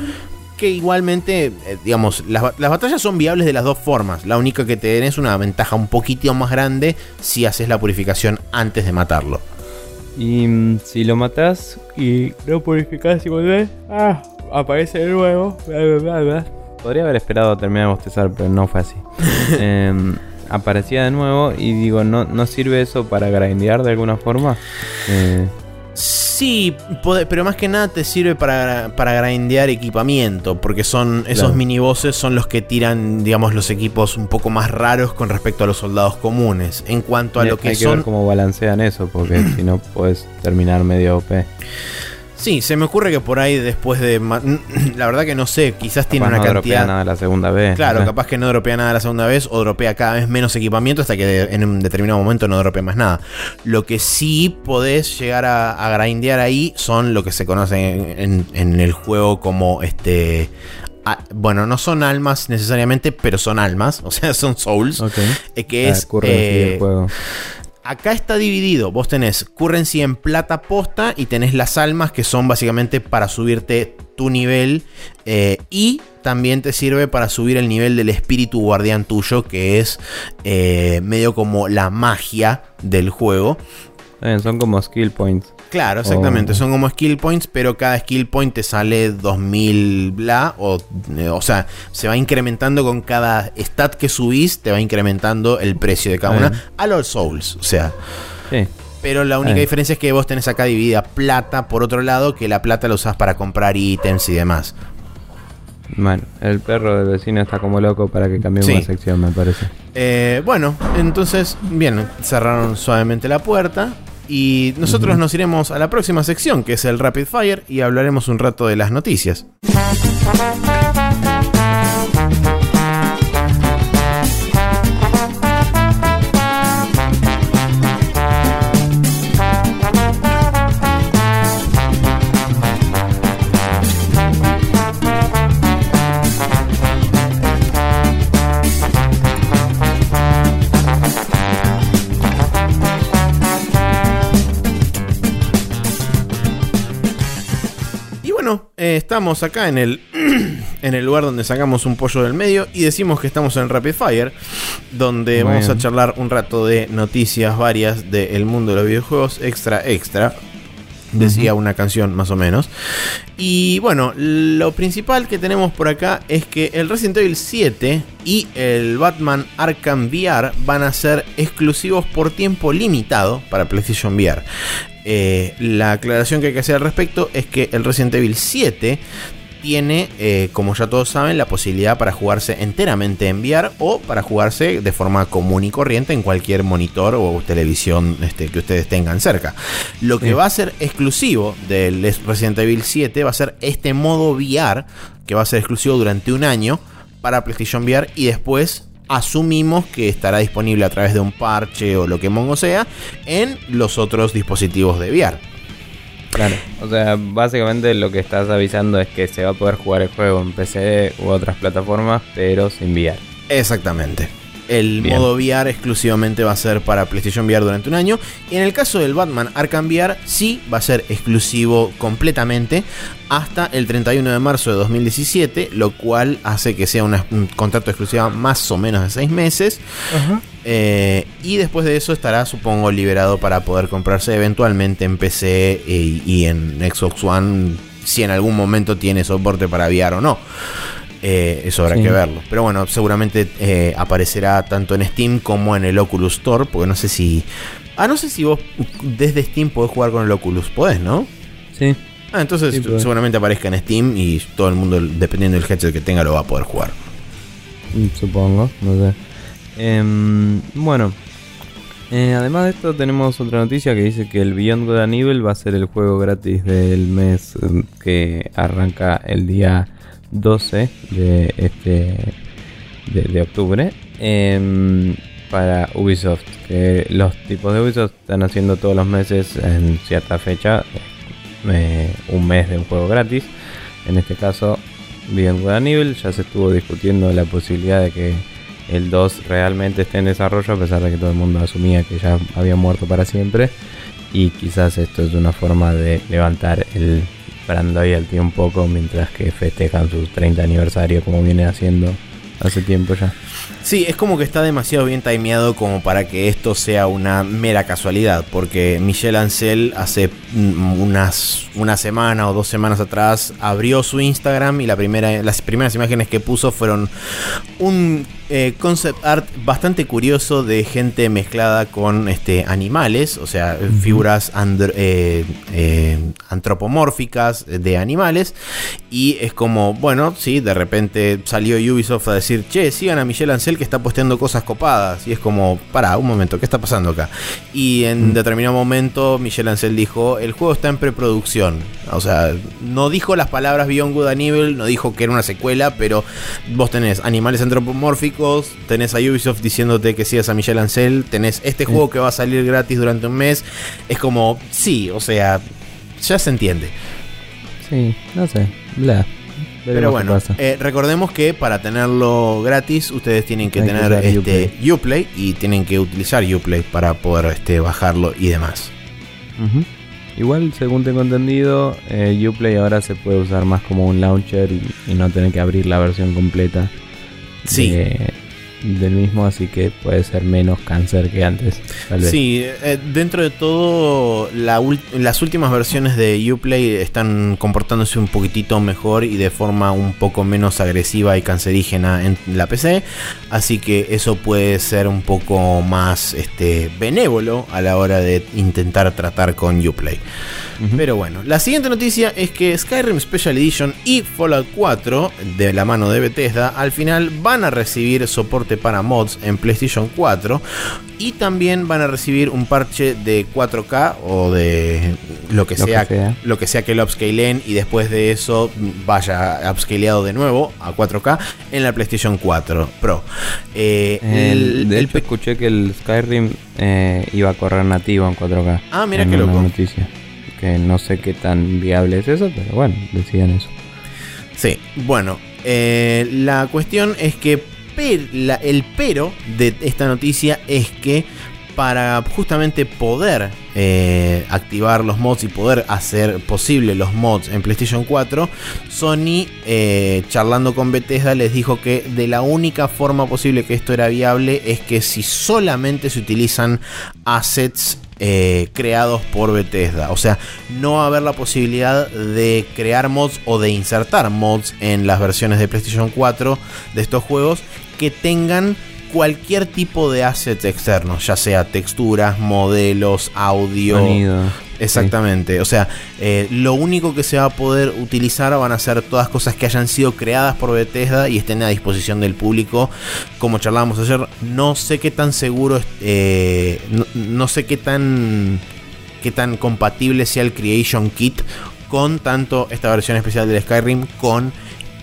Que igualmente, eh, digamos, las, las batallas son viables de las dos formas. La única que te es una ventaja un poquito más grande si haces la purificación antes de matarlo. Y mm, si lo matas y lo purificas y volvés, ah, aparece de nuevo. bla, bla, bla, bla. Podría haber esperado a terminar de bostezar, pero no fue así. Em, aparecía de nuevo y digo, ¿no, ¿no sirve eso para grindear de alguna forma? Eh, Sí, pode- pero más que nada te sirve para, para grindear equipamiento, porque son esos Claro. minibosses son los que tiran, digamos, los equipos un poco más raros con respecto a los soldados comunes. En cuanto a lo que hay que son... ver cómo balancean eso, porque si no puedes terminar medio OP. Sí, se me ocurre que por ahí después de... La verdad que no sé, quizás tiene una no cantidad... nada la segunda vez. Claro, capaz que no dropea nada la segunda vez o dropea cada vez menos equipamiento hasta que en un determinado momento no dropea más nada. Lo que sí podés llegar a, a grindear ahí son lo que se conoce en, en- en el juego como este. bueno, no son almas necesariamente, pero son almas, o sea, son souls. Ok. eh, que es. eh, del juego. Acá está dividido. Vos tenés currency en plata posta y tenés las almas que son básicamente para subirte tu nivel. eh, y también te sirve para subir el nivel del espíritu guardián tuyo, que es eh, medio como la magia del juego. Son como skill points. Claro, exactamente. Oh. Son como skill points, pero cada skill point te sale 2000 bla. O, eh, o sea, se va incrementando con cada stat que subís, te va incrementando el precio de cada una. A los souls, o sea. Sí. Pero la única diferencia es que vos tenés acá dividida plata por otro lado, que la plata la usás para comprar ítems y demás. Bueno, el perro del vecino está como loco para que cambiemos Sí. la sección, me parece. Eh, bueno, entonces, bien, cerraron suavemente la puerta. Y nosotros nos iremos a la próxima sección, que es el Rapid Fire, y hablaremos un rato de las noticias. Eh, estamos acá en el, en el lugar donde sacamos un pollo del medio y decimos que estamos en Rapid Fire, donde vamos a charlar un rato de noticias varias del mundo de los videojuegos extra extra. Decía una canción más o menos. Y bueno, lo principal que tenemos por acá es que el Resident Evil 7 y el Batman Arkham VR van a ser exclusivos por tiempo limitado para PlayStation VR. Eh, la aclaración que hay que hacer al respecto es que el Resident Evil 7 tiene, eh, como ya todos saben, la posibilidad para jugarse enteramente en VR o para jugarse de forma común y corriente en cualquier monitor o televisión este, que ustedes tengan cerca. Lo que Sí. va a ser exclusivo del Resident Evil 7 va a ser este modo VR, que va a ser exclusivo durante un año para PlayStation VR y después asumimos que estará disponible a través de un parche o lo que mongo sea en los otros dispositivos de VR. Claro, o sea, básicamente lo que estás avisando es que se va a poder jugar el juego en PC u otras plataformas, pero sin VR. Exactamente. El modo VR exclusivamente va a ser para PlayStation VR durante un año. Y en el caso del Batman Arkham VR, sí va a ser exclusivo completamente hasta el 31 de marzo de 2017, lo cual hace que sea un contrato exclusivo más o menos de 6 meses. Eh, y después de eso estará, supongo, liberado para poder comprarse eventualmente en PC y, y en Xbox One si en algún momento tiene soporte para VR o no. Eh, eso habrá que verlo. Pero bueno, seguramente eh, aparecerá tanto en Steam como en el Oculus Store. Porque no sé si. Ah, no sé si vos desde Steam podés jugar con el Oculus. Podés, ¿no? Sí. Ah, entonces seguramente aparezca en Steam y todo el mundo, dependiendo del headset que tenga, lo va a poder jugar. Mm, supongo, no sé. Em, bueno, eh, además de esto tenemos otra noticia que dice que el Beyond Good and Evil va a ser el juego gratis del mes que arranca el día 12 de este de, octubre em, para Ubisoft que los tipos de Ubisoft están haciendo todos los meses en cierta fecha eh, un mes de un juego gratis. En este caso Beyond Good Evil ya se estuvo discutiendo la posibilidad de que el 2 realmente esté en desarrollo a pesar de que todo el mundo asumía que ya había muerto para siempre y quizás esto es una forma de levantar el ahí al tío un poco mientras que festejan su 30 aniversario como viene haciendo hace tiempo ya. Sí, es como que está demasiado bien timeado como para que esto sea una mera casualidad, porque Michelle Ancel hace unas una semana o dos semanas atrás abrió su Instagram y la primera, las primeras imágenes que puso fueron un eh, concept art bastante curioso de gente mezclada con este, animales, o sea, figuras eh, eh, antropomórficas de animales. Y es como, bueno, sí, de repente salió Ubisoft a decir, che, sigan a Michelle Ancel que está posteando cosas copadas. Y es como, para, un momento, ¿qué está pasando acá? Y en determinado momento Michelle Ancel dijo, el juego está en preproducción. O sea, no dijo las palabras Beyond Good and Evil, no dijo que era una secuela, pero vos tenés animales antropomórficos, tenés a Ubisoft diciéndote que sigas a Michelle Ancel, tenés este juego que va a salir gratis durante un mes. Es como, sí, o sea, ya se entiende. Sí, no sé, bla. Pero bueno, eh, recordemos que para tenerlo gratis ustedes tienen que tener este Uplay. y tienen que utilizar Uplay para poder este, bajarlo y demás. Igual, según tengo entendido, eh, Uplay ahora se puede usar más como un launcher y, no tener que abrir la versión completa. Sí del mismo, así que puede ser menos cáncer que antes. Sí, eh, dentro de todo, las últimas versiones de Uplay están comportándose un poquitito mejor y de forma un poco menos agresiva y cancerígena en la PC, así que eso puede ser un poco más este, benévolo a la hora de intentar tratar con Uplay. Pero bueno, la siguiente noticia es que Skyrim Special Edition y Fallout 4, de la mano de Bethesda, al final van a recibir soporte para mods en PlayStation 4 y también van a recibir un parche de 4K o de lo que, sea, lo que sea que lo upscaleen y después de eso vaya upscaleado de nuevo a 4K en la PlayStation 4 Pro. Eh, el, de hecho, escuché que el Skyrim eh, iba a correr nativo en 4K. Ah, mira qué loco. Noticia que no sé qué tan viable es eso, pero bueno, decían eso. Sí, bueno, eh, la cuestión es que el pero de esta noticia es que para justamente poder eh, activar los mods y poder hacer posible los mods en PlayStation 4, Sony, eh, charlando con Bethesda, les dijo que de la única forma posible que esto era viable es que si solamente se utilizan assets eh, creados por Bethesda. O sea, no va a haber la posibilidad de crear mods o de insertar mods en las versiones de PlayStation 4 de estos juegos que tengan cualquier tipo de assets externos, ya sea texturas, modelos, audio. Exactamente, o sea, eh, lo único que se va a poder utilizar van a ser todas cosas que hayan sido creadas por Bethesda y estén a disposición del público. Como charlábamos ayer, no sé qué tan seguro, eh, no, sé qué tan, qué tan compatible sea el Creation Kit con tanto esta versión especial del Skyrim con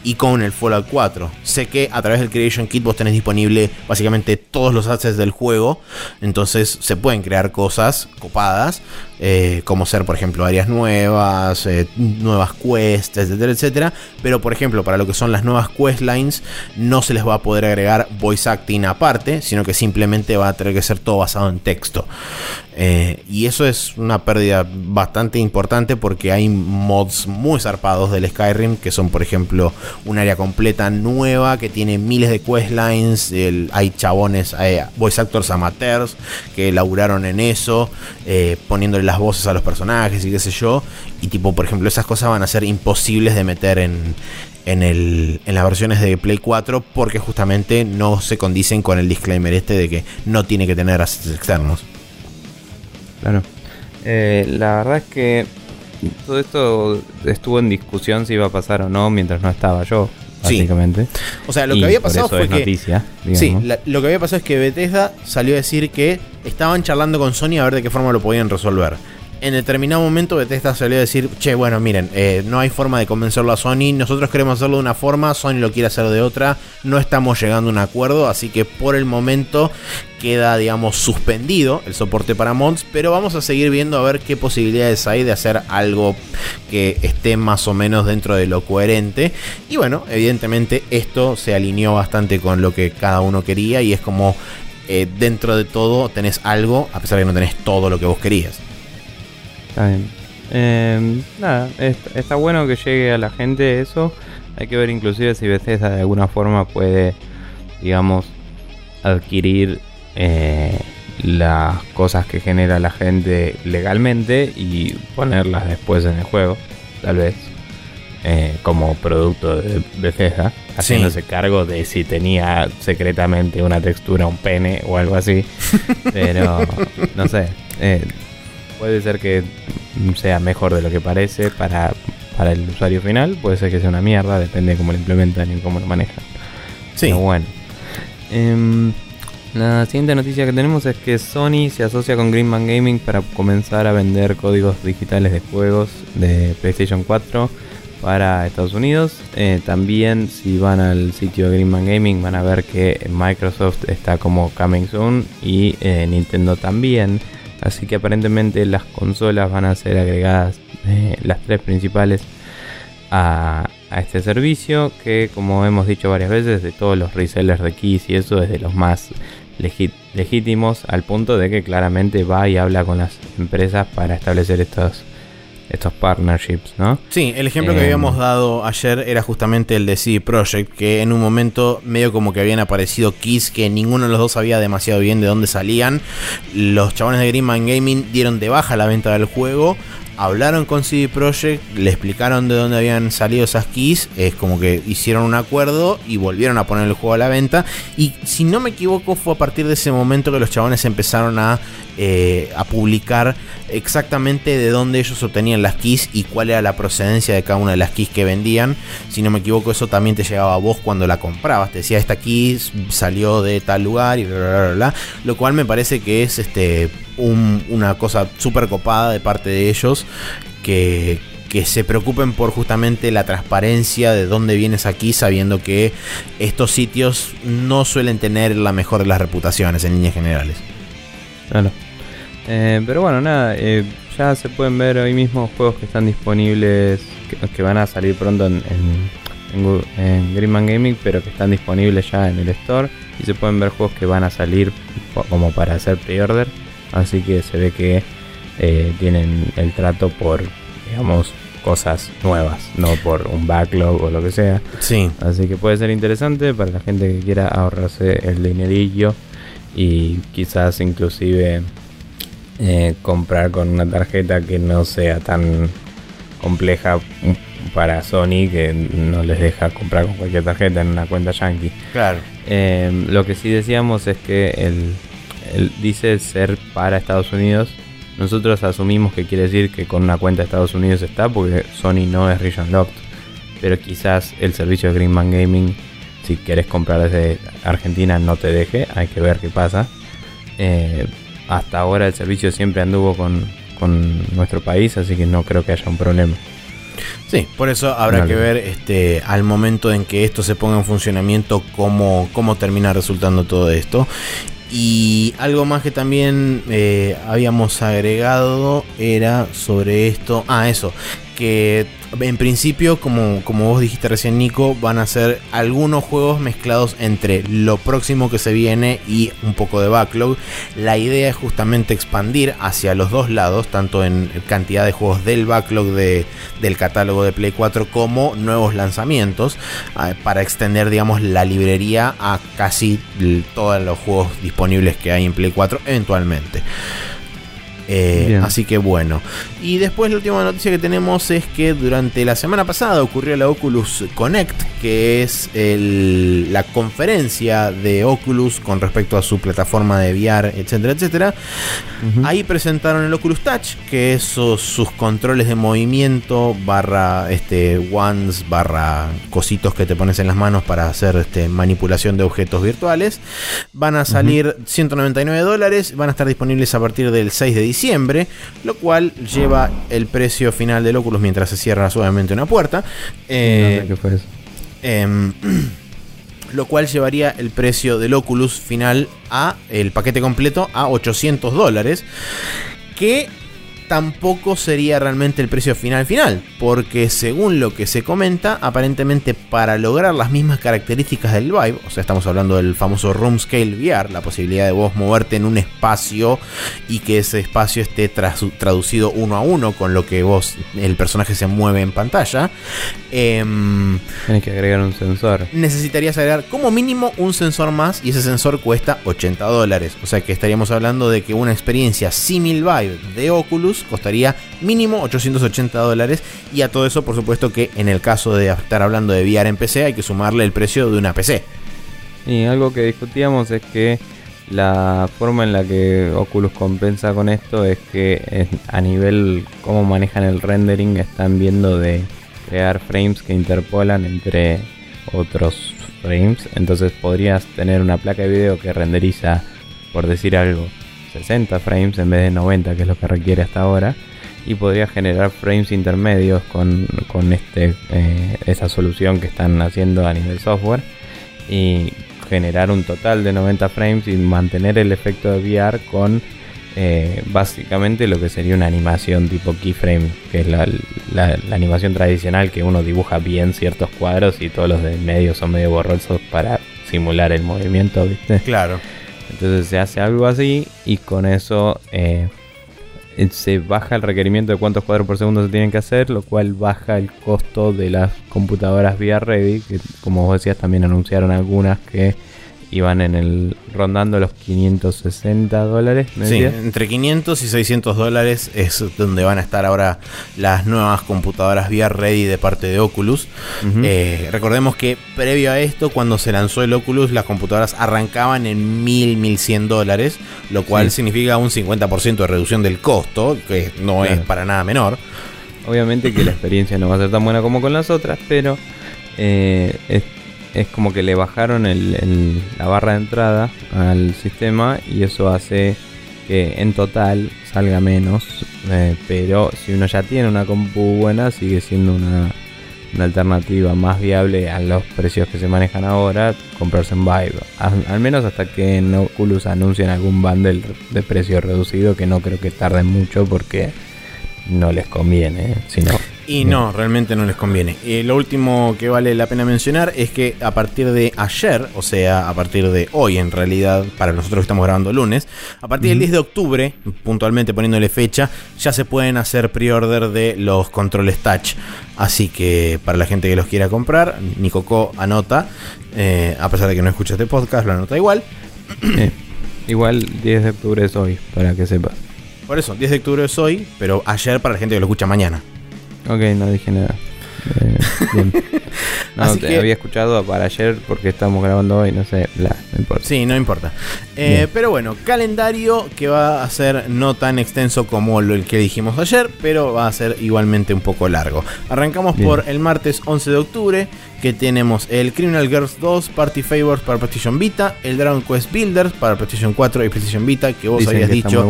y con el Fallout 4. Sé que a través del Creation Kit vos tenés disponible básicamente todos los assets del juego, entonces se pueden crear cosas copadas, eh, como ser, por ejemplo, áreas nuevas, eh, nuevas quests, etcétera, etcétera. Pero, por ejemplo, para lo que son las nuevas questlines, no se les va a poder agregar voice acting aparte, sino que simplemente va a tener que ser todo basado en texto. Eh, y eso es una pérdida bastante importante porque hay mods muy zarpados del Skyrim que son, por ejemplo, un área completa nueva que tiene miles de questlines. hay chabones, voice actors amateurs que laburaron en eso, poniéndole las voces a los personajes y qué sé yo. Y, tipo, por ejemplo, esas cosas van a ser imposibles de meter en, en, el, en las versiones de Play 4 porque justamente no se condicen con el disclaimer este de que no tiene que tener assets externos. Claro. Eh, la verdad es que todo esto estuvo en discusión si iba a pasar o no mientras no estaba yo, básicamente. O sea, lo que había pasado fue que. sí, lo que había pasado es que Bethesda salió a decir que estaban charlando con Sony a ver de qué forma lo podían resolver en determinado momento Bethesda salió a decir, che, bueno, miren, eh, no hay forma de convencerlo a Sony, nosotros queremos hacerlo de una forma, Sony lo quiere hacer de otra, no estamos llegando a un acuerdo, así que por el momento queda, digamos, suspendido el soporte para mods, pero vamos a seguir viendo a ver qué posibilidades hay de hacer algo que esté más o menos dentro de lo coherente. Y bueno, evidentemente esto se alineó bastante con lo que cada uno quería y es como... Eh, dentro de todo tenés algo, a pesar de que no tenés todo lo que vos querías. Está bien. Em, nada, está, bueno que llegue a la gente eso. Hay que ver inclusive si Bethesda de alguna forma puede, digamos, adquirir eh, las cosas que genera la gente legalmente y ponerlas después en el juego, tal vez. Eh, como producto de Bethesda, haciéndose cargo de si tenía secretamente una textura, un pene o algo así. Pero no sé, eh, Puede ser que sea mejor de lo que parece para, el usuario final. Puede ser que sea una mierda, depende de cómo lo implementan y cómo lo manejan. Sí. Pero bueno. Em, la siguiente noticia que tenemos es que Sony se asocia con Greenman Gaming para comenzar a vender códigos digitales de juegos de PlayStation 4 para Estados Unidos. Eh, también si van al sitio de Greenman Gaming van a ver que Microsoft está como coming soon y eh, Nintendo también. Así que aparentemente las consolas van a ser agregadas, eh, las tres principales, a, este servicio. Que como hemos dicho varias veces, de todos los resellers de keys y eso es de los más legítimos, al punto de que claramente va y habla con las empresas para establecer estos estos partnerships, ¿no? Sí, el ejemplo que habíamos em, dado ayer era justamente el de CD Projekt, que en un momento medio como que habían aparecido keys que ninguno de los dos sabía demasiado bien de dónde salían. Los chabones de Greenman Gaming dieron de baja la venta del juego, hablaron con CD Projekt, le explicaron de dónde habían salido esas keys, es como que hicieron un acuerdo y volvieron a poner el juego a la venta. Y si no me equivoco, fue a partir de ese momento que los chabones empezaron a, eh, a publicar exactamente de dónde ellos obtenían las keys y cuál era la procedencia de cada una de las keys que vendían. Si no me equivoco, eso también te llegaba a vos cuando la comprabas. Te decía, esta key salió de tal lugar y bla, bla, bla, bla. Lo cual me parece que es este una cosa súper copada de parte de ellos que, que se preocupen por justamente la transparencia de dónde vienes aquí, sabiendo que estos sitios no suelen tener la mejor de las reputaciones en líneas generales. Claro. Eh, pero bueno, nada, eh, ya se pueden ver hoy mismo juegos que están disponibles, que, van a salir pronto en, en, en, Greenman Gaming, pero que están disponibles ya en el store. Y se pueden ver juegos que van a salir como para hacer pre-order Así que se ve que eh, tienen el trato por, digamos, cosas nuevas, no por un backlog o lo que sea. Sí. Así que puede ser interesante para la gente que quiera ahorrarse el dinerillo y quizás inclusive eh, comprar con una tarjeta que no sea tan compleja para Sony que no les deja comprar con cualquier tarjeta en una cuenta yankee. Claro. Eh, lo que sí decíamos es que el él dice ser para Estados Unidos. Nosotros asumimos que quiere decir que con una cuenta de Estados Unidos está, porque Sony no es region locked. Pero quizás el servicio de Greenman Gaming, si quieres comprar desde Argentina, no te deje. Hay que ver qué pasa. Eh, hasta ahora el servicio siempre anduvo con, con nuestro país, así que no creo que haya un problema. Sí, por eso habrá que ver este, al momento en que esto se ponga en funcionamiento cómo, cómo termina resultando todo esto. Y algo más que también eh, habíamos agregado era sobre esto. Ah, eso. Que en principio, como, como vos dijiste recién, Nico, van a ser algunos juegos mezclados entre lo próximo que se viene y un poco de backlog. La idea es justamente expandir hacia los dos lados, tanto en cantidad de juegos del backlog de, del catálogo de Play 4 como nuevos lanzamientos, ah, para extender, digamos, la librería a casi todos los juegos disponibles que hay en Play 4 eventualmente. Eh, así que bueno. Y después la última noticia que tenemos es que durante la semana pasada ocurrió la Oculus Connect, que es la conferencia de Oculus con respecto a su plataforma de VR, etcétera, etcétera. Ahí presentaron el Oculus Touch, que es sus controles de movimiento barra este ones barra cositos que te pones en las manos para hacer este, manipulación de objetos virtuales. Van a salir 199 dólares, van a estar disponibles a partir del 6 de diciembre diciembre, lo cual lleva el precio final del Oculus mientras se cierra suavemente una puerta. Eh, ¿Qué fue eso? Em, lo cual llevaría el precio del Oculus final a el paquete completo a 800 dólares. Que tampoco sería realmente el precio final final, porque según lo que se comenta, aparentemente para lograr las mismas características del Vive, o sea, estamos hablando del famoso Room Scale VR, la posibilidad de vos moverte en un espacio y que ese espacio esté traducido uno a uno con lo que vos, el personaje se mueve en pantalla. Em, Tienes que agregar un sensor. Necesitarías agregar como mínimo un sensor más y ese sensor cuesta 80 dólares, o sea que estaríamos hablando de que una experiencia simil Vive de Oculus costaría mínimo 880 dólares. Y a todo eso, por supuesto que en el caso de estar hablando de VR en PC, hay que sumarle el precio de una PC. Y algo que discutíamos es que la forma en la que Oculus compensa con esto es que a nivel cómo manejan el rendering están viendo de crear frames que interpolan entre otros frames. Entonces podrías tener una placa de video que renderiza, por decir algo, 60 frames en vez de 90, que es lo que requiere hasta ahora. Y podría generar frames intermedios con, este, eh, esa solución que están haciendo a nivel software. Y generar un total de 90 frames y mantener el efecto de VR con eh, básicamente lo que sería una animación tipo keyframe, que es la, la, animación tradicional que uno dibuja bien ciertos cuadros y todos los de medio son medio borrosos para simular el movimiento, ¿viste? Claro. Entonces se hace algo así y con eso eh, se baja el requerimiento de cuántos cuadros por segundo se tienen que hacer, lo cual baja el costo de las computadoras vía Ready, que como vos decías también anunciaron algunas que iban en el rondando los 560 dólares. sí, entre 500 y 600 dólares es donde van a estar ahora las nuevas computadoras VR Ready de parte de Oculus. Eh, recordemos que previo a esto, cuando se lanzó el Oculus, las computadoras arrancaban en 1000, 1100 dólares, lo cual significa un 50% de reducción del costo, que no es para nada menor. Obviamente que la experiencia no va a ser tan buena como con las otras, pero eh, es como que le bajaron la barra de entrada al sistema y eso hace que en total salga menos. Eh, pero si uno ya tiene una compu buena, sigue siendo una, alternativa más viable a los precios que se manejan ahora, comprarse en Vive. Al, menos hasta que en Oculus anuncien algún bundle de precio reducido, que no creo que tarden mucho porque no les conviene. Sino y no, realmente no les conviene. Y lo último que vale la pena mencionar es que a partir de ayer, o sea, a partir de hoy en realidad, para nosotros que estamos grabando lunes, a partir del 10 de octubre, puntualmente poniéndole fecha, ya se pueden hacer pre-order de los controles touch. Así que para la gente que los quiera comprar, Nicoco anota, eh, a pesar de que no escucha este podcast, lo anota igual. igual 10 de octubre es hoy, para que sepas. Por eso, 10 de octubre es hoy, pero ayer para la gente que lo escucha mañana. Ok, no dije nada. Eh, no, había escuchado para ayer porque estamos grabando hoy, no sé, bla, no importa. Sí, no importa. Eh, pero bueno, calendario que va a ser no tan extenso como el que dijimos ayer, pero va a ser igualmente un poco largo. Arrancamos por el martes 11 de octubre, que tenemos el Criminal Girls 2 Party Favors para PlayStation Vita, el Dragon Quest Builders para PlayStation 4 y PlayStation Vita, que vos habías dicho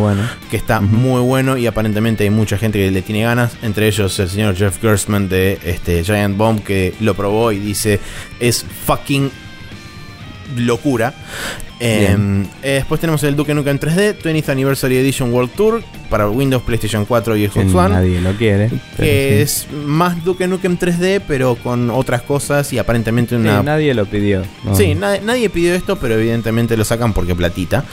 que está muy bueno y aparentemente hay mucha gente que le tiene ganas, entre ellos el señor Jeff Gerstmann de este, Giant Bomb que lo probó y dice es fucking locura. Eh, eh, después tenemos el Duke Nukem 3D, 20th Anniversary Edition World Tour para Windows, PlayStation 4 y Xbox One. Nadie lo quiere. Que es más Duke Nukem 3D, pero con otras cosas y aparentemente una. nadie lo pidió. Sí, nadie pidió esto, pero evidentemente lo sacan porque platita.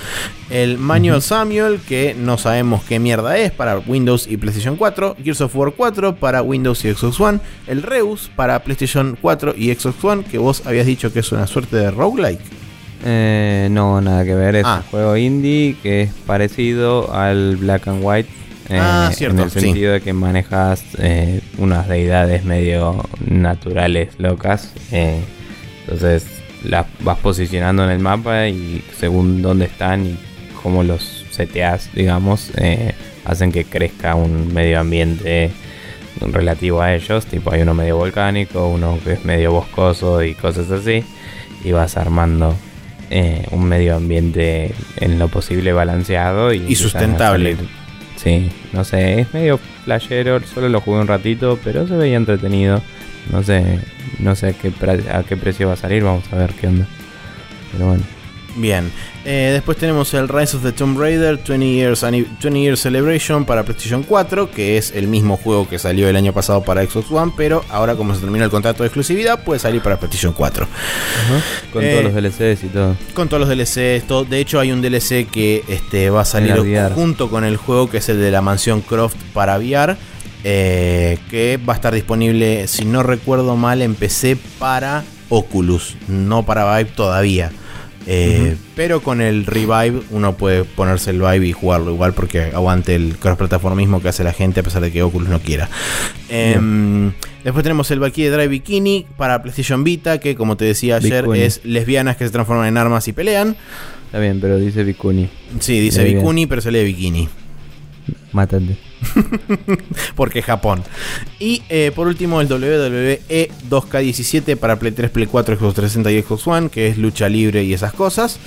El Manual Samuel, que no sabemos qué mierda es para Windows y PlayStation 4. Gears of War 4 para Windows y Xbox One. El Reus para PlayStation 4 y Xbox One, que vos habías dicho que es una suerte de roguelike. Eh, no, nada que ver. Es ah. un juego indie que es parecido al Black and White. Eh, ah, cierto, en el sentido de que manejas eh, unas deidades medio naturales locas. entonces las vas posicionando en el mapa y según dónde están y cómo los seteas, digamos, hacen que crezca un medio ambiente relativo a ellos. Tipo, hay uno medio volcánico, uno que es medio boscoso y cosas así. Y vas armando eh, un medio ambiente en lo posible balanceado y, sustentable. Sí, no sé, es medio playero, solo lo jugué un ratito, pero se veía entretenido. No sé, no sé a qué, a qué precio va a salir, vamos a ver qué onda. Pero bueno. Bien, eh, después tenemos el Rise of the Tomb Raider 20 Years, 20 Years Celebration para PlayStation 4, que es el mismo juego que salió el año pasado para Xbox One, pero ahora como se termina el contrato de exclusividad, puede salir para PlayStation 4. Con todos eh, los DLCs y todo. Con todos los DLCs, todo. de hecho hay un DLC que este, va a salir junto con el juego, que es el de la mansión Croft para VR. Eh, que va a estar disponible, si no recuerdo mal, en PC para Oculus, no para Vive todavía. Eh, pero con el revive uno puede ponerse el vibe y jugarlo igual porque aguante el cross plataformismo que hace la gente a pesar de que Oculus no quiera. Em, después tenemos el Valkyrie Drive Bikini para PlayStation Vita, que como te decía ayer es lesbianas que se transforman en armas y pelean. Está bien, pero dice Bikuni. Sí, dice Bikuni, pero se lee Bikini. Mátate. Porque Japón. Y eh, por último, el WWE 2K17 para Play 3, Play 4, Xbox 360 y Xbox One, que es lucha libre y esas cosas.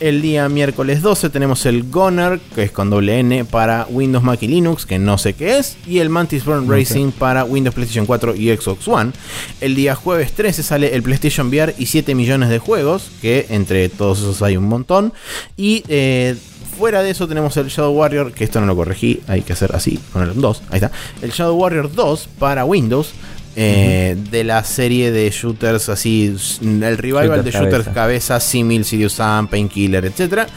El día miércoles 12 tenemos el Gunner, que es con doble N, para Windows, Mac y Linux, que no sé qué es. Y el Mantis Burn Racing para Windows, PlayStation 4 y Xbox One. El día jueves 13 sale el PlayStation VR y 7 millones de juegos, que entre todos esos hay un montón. Y eh, fuera de eso tenemos el Shadow Warrior, que esto no lo corregí, hay que hacer así, con el 2, ahí está. El Shadow Warrior 2 para Windows. Eh, de la serie de shooters así, el revival de shooters cabeza, Simil, Sirius Sam, Painkiller, etc.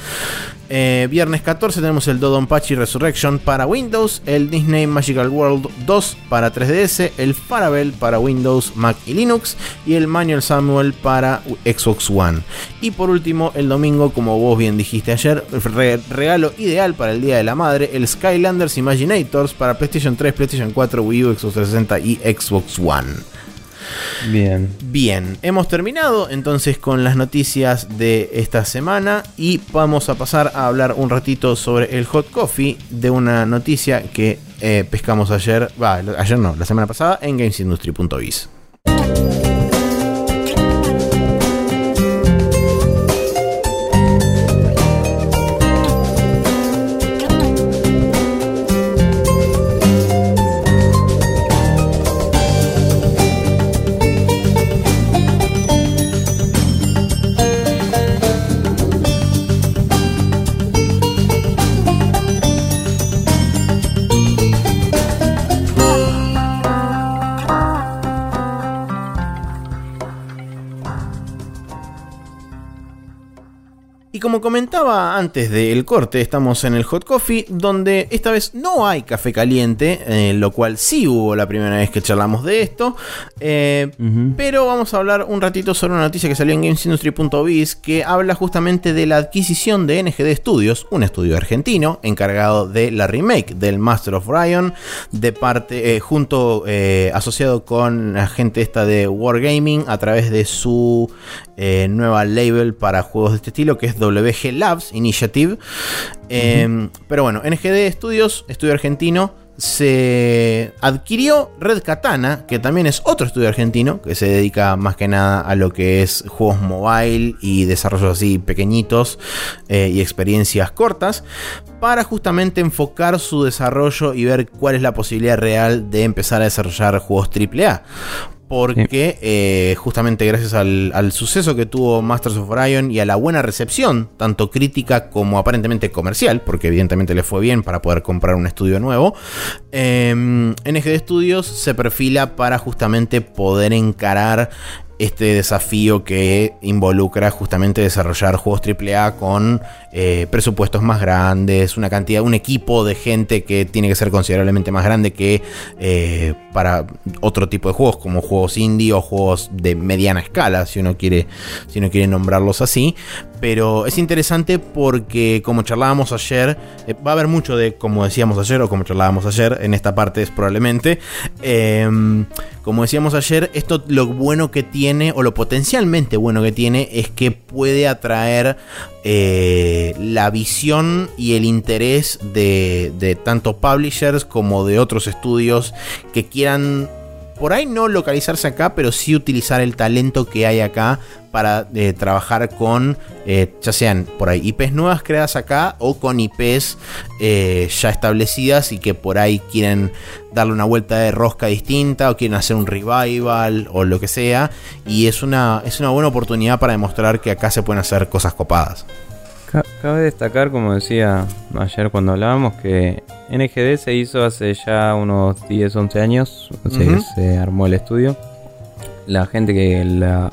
Eh, viernes 14 tenemos el Dodonpachi Resurrection para Windows, el Disney Magical World 2 para 3DS, el Parabel para Windows, Mac y Linux y el Manual Samuel para Xbox One. Y por último, el domingo, como vos bien dijiste ayer, regalo ideal para el Día de la Madre, el Skylanders Imaginators para PlayStation 3, PlayStation 4, Wii U, Xbox 360 y Xbox One. Bien. Bien, hemos terminado entonces con las noticias de esta semana y vamos a pasar a hablar un ratito sobre el hot coffee de una noticia que eh, pescamos ayer, ayer no, la semana pasada en gamesindustry.biz. como comentaba antes del corte, estamos en el Hot Coffee, donde esta vez no hay café caliente, eh, lo cual sí hubo la primera vez que charlamos de esto. Eh, pero vamos a hablar un ratito sobre una noticia que salió en GamesIndustry.biz que habla justamente de la adquisición de NGD Studios, un estudio argentino encargado de la remake del Master of Ryan, de parte, eh, junto, asociado con la gente esta de Wargaming a través de su nueva label para juegos de este estilo, que es WG Labs Initiative. Em, pero bueno, NGD Studios, estudio argentino, se adquirió Red Katana, que también es otro estudio argentino, que se dedica más que nada a lo que es juegos mobile y desarrollos así pequeñitos eh, y experiencias cortas, para justamente enfocar su desarrollo y ver cuál es la posibilidad real de empezar a desarrollar juegos AAA. Porque eh, justamente gracias al, al, suceso que tuvo Masters of Orion y a la buena recepción, tanto crítica como aparentemente comercial, porque evidentemente le fue bien para poder comprar un estudio nuevo, eh, NGD Studios se perfila para justamente poder encarar este desafío que involucra justamente desarrollar juegos AAA con eh, presupuestos más grandes, una cantidad, un equipo de gente que tiene que ser considerablemente más grande que eh, para otro tipo de juegos, como juegos indie o juegos de mediana escala, si uno quiere, si uno quiere nombrarlos así. Pero es interesante porque, como charlábamos ayer, eh, va a haber mucho de como decíamos ayer o como charlábamos ayer, en esta parte es probablemente. Em, como decíamos ayer, esto lo bueno que tiene, o lo potencialmente bueno que tiene, es que puede atraer eh, la visión y el interés de, de tanto publishers como de otros estudios que quieran por ahí no localizarse acá, pero sí utilizar el talento que hay acá para eh, trabajar con, eh, ya sean por ahí IPs nuevas creadas acá o con IPs eh, ya establecidas y que por ahí quieren darle una vuelta de rosca distinta o quieren hacer un revival o lo que sea. Y es una, es una buena oportunidad para demostrar que acá se pueden hacer cosas copadas. Cabe destacar, como decía ayer cuando hablábamos, que NGD se hizo hace ya unos 10, 11 años, se armó el estudio. La gente que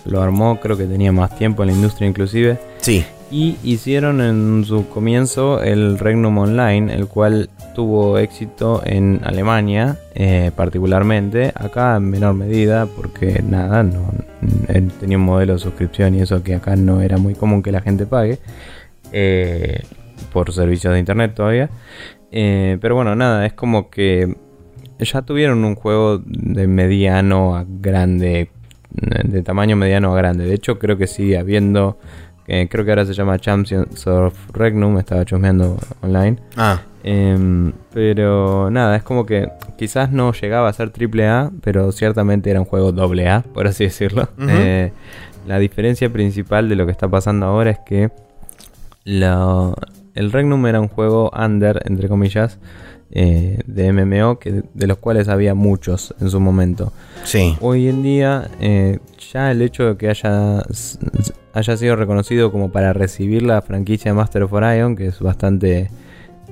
lo armó creo que tenía más tiempo en la industria inclusive. Sí. Y hicieron en su comienzo el Regnum Online, el cual tuvo éxito en Alemania eh, particularmente, acá en menor medida, porque nada, no, tenía un modelo de suscripción y eso que acá no era muy común que la gente pague. Eh, por servicios de internet todavía. Eh, pero bueno, nada, es como que ya tuvieron un juego de mediano a grande, de tamaño mediano a grande. De hecho, creo que sigue habiendo, eh, creo que ahora se llama Champions of Regnum, estaba chusmeando online. Ah. Em, pero nada, es como que quizás no llegaba a ser triple A, pero ciertamente era un juego doble A, por así decirlo. la diferencia principal de lo que está pasando ahora es que el Regnum era un juego under, entre comillas, eh, de MMO, que, de los cuales había muchos en su momento. Sí. Hoy en día, eh, ya el hecho de que haya, haya sido reconocido como para recibir la franquicia de Master of Orion, que es bastante,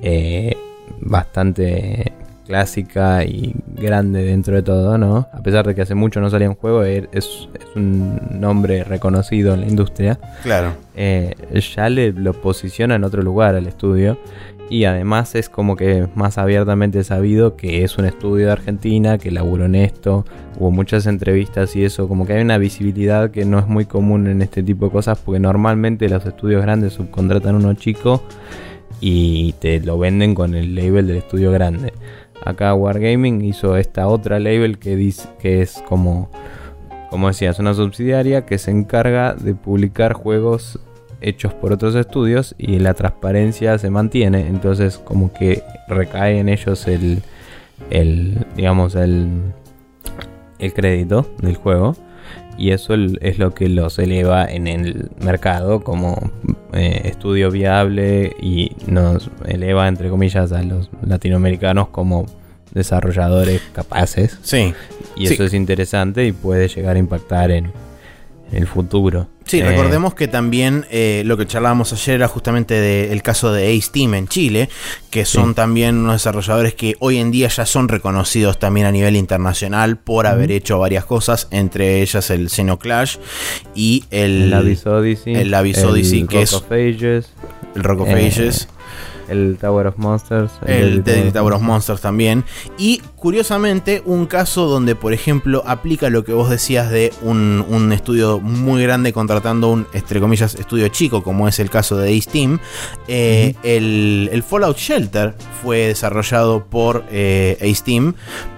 eh, bastante clásica y grande dentro de todo, ¿no? A pesar de que hace mucho no salía un juego, es, un nombre reconocido en la industria. Claro. Eh, ya le lo posiciona en otro lugar al estudio. Y además es como que más abiertamente sabido que es un estudio de Argentina, que laburó en esto, hubo muchas entrevistas y eso, como que hay una visibilidad que no es muy común en este tipo de cosas, porque normalmente los estudios grandes subcontratan uno chico y te lo venden con el label del estudio grande. Acá Wargaming hizo esta otra label que, dice, que es como, como decía, es una subsidiaria que se encarga de publicar juegos hechos por otros estudios y la transparencia se mantiene. Entonces como que recae en ellos el, el digamos, el, el crédito del juego. Y eso es lo que los eleva en el mercado como eh, estudio viable y nos eleva, entre comillas, a los latinoamericanos como desarrolladores capaces. Sí. Y eso es interesante y puede llegar a impactar en, el futuro. Sí, eh, recordemos que también eh, lo que charlábamos ayer era justamente del caso de Ace Team en Chile, que son también unos desarrolladores que hoy en día ya son reconocidos también a nivel internacional por haber hecho varias cosas, entre ellas el Xenoclash y el, el Abyss Odyssey, el Abyss Odyssey, que es el Rock of eh, Ages el Tower of Monsters. El, Deadly Tower of Monsters también. Y curiosamente, un caso donde, por ejemplo, aplica lo que vos decías de un, estudio muy grande contratando un, entre comillas, estudio chico, como es el caso de Ace Team. Eh, el, Fallout Shelter fue desarrollado por eh, Ace Team,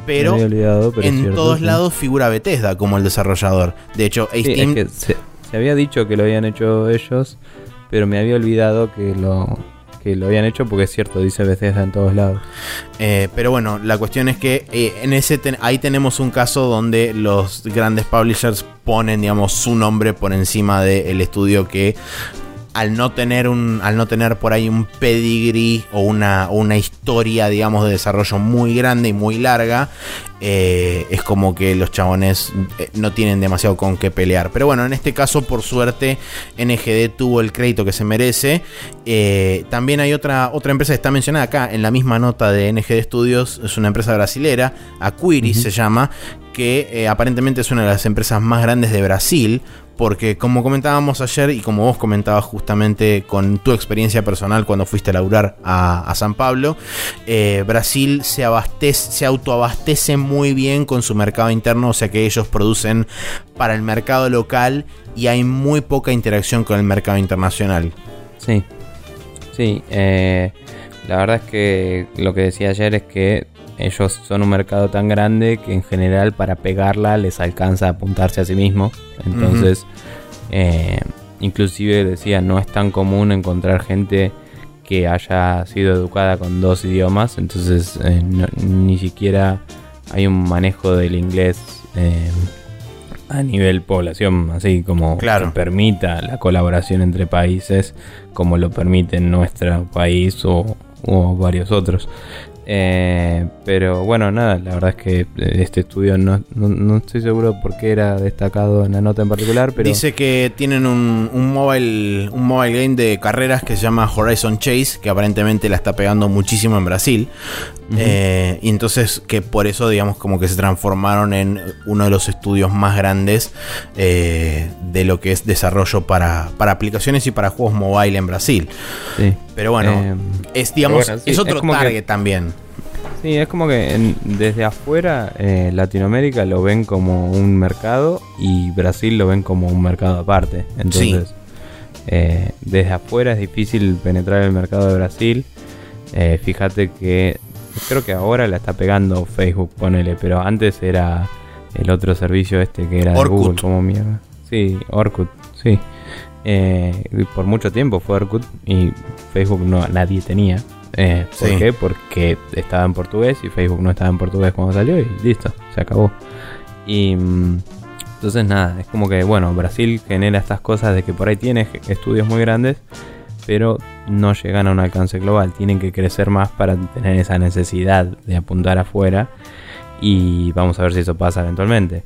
pero, en todos lados figura Bethesda como el desarrollador. De hecho, Ace Team. se había dicho que lo habían hecho ellos, pero me había olvidado que lo que lo habían hecho porque es cierto, dice Bethesda en todos lados. Eh, pero bueno, la cuestión es que eh, en ese ahí tenemos un caso donde los grandes publishers ponen, digamos, su nombre por encima del estudio que al no tener un al no tener por ahí un pedigree o una, una historia digamos de desarrollo muy grande y muy larga eh, es como que los chabones eh, no tienen demasiado con qué pelear. Pero bueno en este caso por suerte NGD tuvo el crédito que se merece. Eh, también hay otra otra empresa que está mencionada acá en la misma nota de NGD Studios es una empresa brasilera Aquiris se llama que aparentemente es una de las empresas más grandes de Brasil porque como comentábamos ayer y como vos comentabas justamente con tu experiencia personal cuando fuiste a laburar a, San Pablo, eh, Brasil se, abastece, se autoabastece muy bien con su mercado interno, o sea que ellos producen para el mercado local y hay muy poca interacción con el mercado internacional. Sí, sí, eh, la verdad es que lo que decía ayer es que ellos son un mercado tan grande que en general para pegarla les alcanza a apuntarse a sí mismo. Entonces, eh, inclusive decía, no es tan común encontrar gente que haya sido educada con dos idiomas. Entonces, eh, ni siquiera hay un manejo del inglés eh, a nivel población, así como que permita la colaboración entre países, como lo permite en nuestro país o, o varios otros. Eh, pero bueno, nada, la verdad es que eh, este estudio no, no, estoy seguro por qué era destacado en la nota en particular, pero... Dice que tienen un, un, mobile, un mobile game de carreras que se llama Horizon Chase, que aparentemente la está pegando muchísimo en Brasil. Eh, y entonces que por eso, digamos, como que se transformaron en uno de los estudios más grandes de lo que es desarrollo para, para aplicaciones y para juegos mobile en Brasil. Sí. Pero bueno, es, digamos, es otro target también. Sí, es como que desde afuera eh, Latinoamérica lo ven como un mercado y Brasil lo ven como un mercado aparte. Entonces, eh, desde afuera es difícil penetrar el mercado de Brasil. Eh, fíjate que creo que ahora la está pegando Facebook, ponele, pero antes era el otro servicio este que era de Google, como mierda. Sí, Orkut, sí. Por mucho tiempo fue Orkut y Facebook no nadie tenía. Eh, ¿Por qué? Porque estaba en portugués y Facebook no estaba en portugués cuando salió y listo, se acabó. Y mm, entonces nada, es como que, bueno, Brasil genera estas cosas de que por ahí tiene estudios muy grandes, pero no llegan a un alcance global. Tienen que crecer más para tener esa necesidad de apuntar afuera y vamos a ver si eso pasa eventualmente.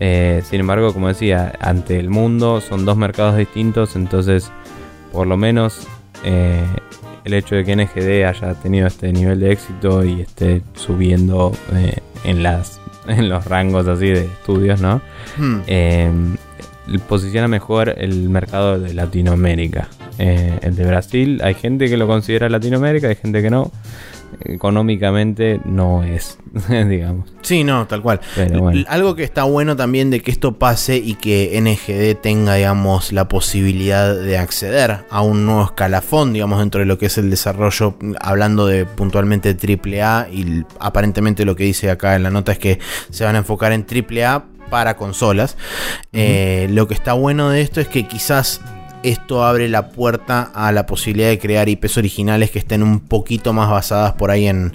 Eh, sin embargo, como decía, ante el mundo son dos mercados distintos, entonces por lo menos eh, el hecho de que NGD haya tenido este nivel de éxito y esté subiendo eh, en las en los rangos así de estudios, ¿no? Hmm. Posiciona mejor el mercado de Latinoamérica. El de Brasil, hay gente que lo considera Latinoamérica, hay gente que no económicamente no es, digamos. Sí, no, tal cual. Algo que está bueno también de que esto pase y que NGD tenga, digamos, la posibilidad de acceder a un nuevo escalafón, digamos, dentro de lo que es el desarrollo, hablando de puntualmente AAA y aparentemente lo que dice acá en la nota es que se van a enfocar en AAA para consolas. Eh, lo que está bueno de esto es que quizás esto abre la puerta a la posibilidad de crear IPs originales que estén un poquito más basadas por ahí en,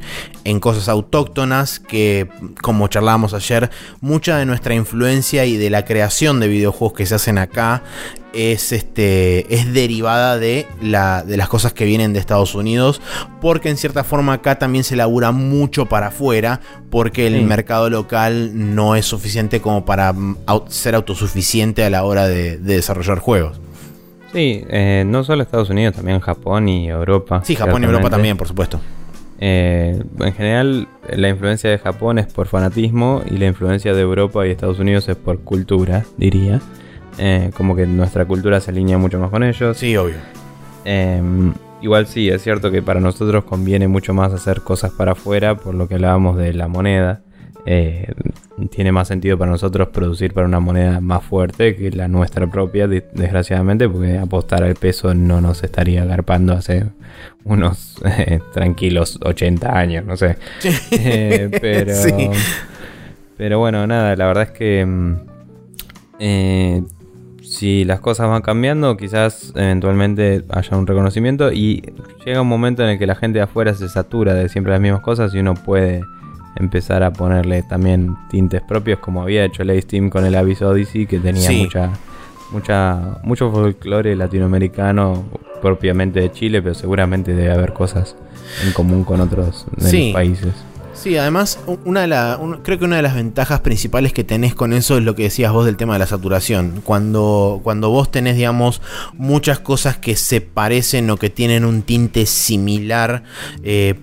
cosas autóctonas, que como charlábamos ayer, mucha de nuestra influencia y de la creación de videojuegos que se hacen acá es, este, es derivada de, la, de las cosas que vienen de Estados Unidos, porque en cierta forma acá también se labura mucho para afuera, porque el mercado local no es suficiente como para ser autosuficiente a la hora de desarrollar juegos. Sí, eh, no solo Estados Unidos, también Japón y Europa. Sí, Japón y Europa también, por supuesto. Eh, en general, la influencia de Japón es por fanatismo y la influencia de Europa y Estados Unidos es por cultura, diría. Eh, como que nuestra cultura se alinea mucho más con ellos. Sí, obvio. Em, igual sí, es cierto que para nosotros conviene mucho más hacer cosas para afuera, por lo que hablábamos de la moneda. Eh, tiene más sentido para nosotros producir para una moneda más fuerte que la nuestra propia, desgraciadamente, porque apostar al peso no nos estaría agarpando hace unos eh, tranquilos 80 años, no sé. Eh, pero, pero bueno, nada, la verdad es que mm, eh, si las cosas van cambiando, quizás eventualmente haya un reconocimiento y llega un momento en el que la gente de afuera se satura de siempre las mismas cosas y uno puede empezar a ponerle también tintes propios como había hecho el Steam con el Abyss Odyssey que tenía mucha mucha, mucho folclore latinoamericano, propiamente de Chile, pero seguramente debe haber cosas en común con otros países. Sí, además, una de creo que una de las ventajas principales que tenés con eso es lo que decías vos del tema de la saturación. Cuando, cuando vos tenés, digamos, muchas cosas que se parecen o que tienen un tinte similar, eh,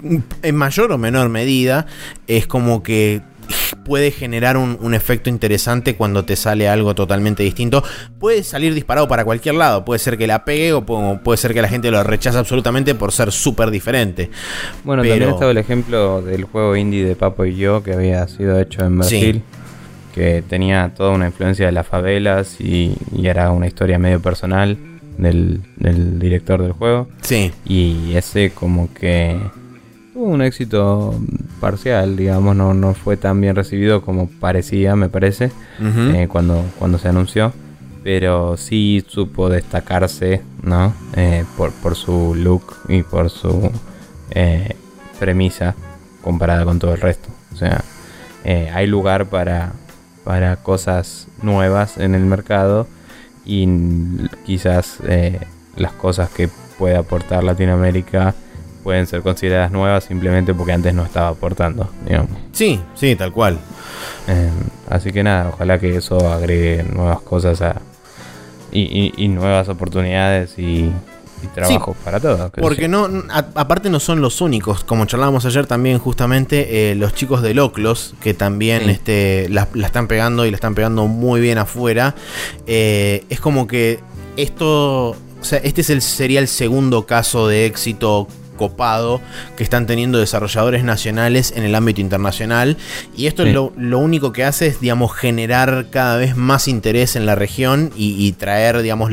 en mayor o menor medida, es como que puede generar un, efecto interesante cuando te sale algo totalmente distinto. Puede salir disparado para cualquier lado, puede ser que la pegue o puede, ser que la gente lo rechace absolutamente por ser súper diferente. Bueno, también estaba el ejemplo del juego indie de Papo y yo que había sido hecho en Brasil. Que tenía toda una influencia de las favelas y, era una historia medio personal del, del director del juego. Sí. Y ese como que tuvo un éxito parcial, digamos, no, no fue tan bien recibido como parecía, me parece, eh, cuando, cuando se anunció. Pero sí supo destacarse, ¿no? Eh, por, por su look y por su eh, premisa comparada con todo el resto. O sea, hay lugar para, para cosas nuevas en el mercado y quizás las cosas que puede aportar Latinoamérica pueden ser consideradas nuevas simplemente porque antes no estaba aportando, digamos. Sí, sí, tal cual. Em, así que nada, ojalá que eso agregue nuevas cosas a, y, nuevas oportunidades y, trabajos para todos. Porque no, aparte no son los únicos, como charlábamos ayer también justamente eh, los chicos de Loclos, que también este, la, están pegando y la están pegando muy bien afuera. Eh, es como que esto, o sea, este es el, sería el segundo caso de éxito copado que están teniendo desarrolladores nacionales en el ámbito internacional. Y esto es lo, único que hace es, digamos, generar cada vez más interés en la región y, traer, digamos,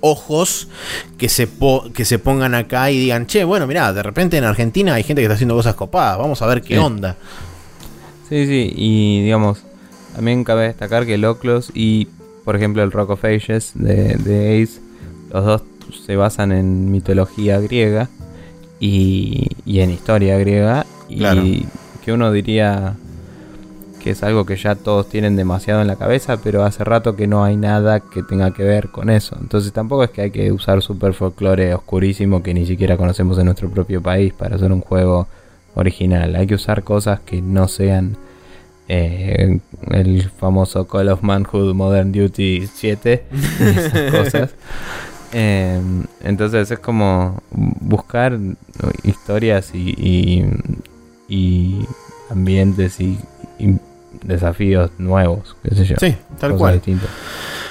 ojos que se, que se pongan acá y digan, che, bueno, mira, de repente en Argentina hay gente que está haciendo cosas copadas, vamos a ver qué onda. Sí, sí, y digamos, también cabe destacar que Loclos y, por ejemplo, el Rock of Ages de, de Ace, los dos se basan en mitología griega y, en historia griega. Y que uno diría que es algo que ya todos tienen demasiado en la cabeza, pero hace rato que no hay nada que tenga que ver con eso. Entonces tampoco es que hay que usar super folclore oscurísimo que ni siquiera conocemos en nuestro propio país para hacer un juego original. Hay que usar cosas que no sean eh, el famoso Call of Manhood Modern Duty 7, esas cosas. Em, entonces es como buscar historias y, y, ambientes y, desafíos nuevos, qué sé yo. Sí, tal cual.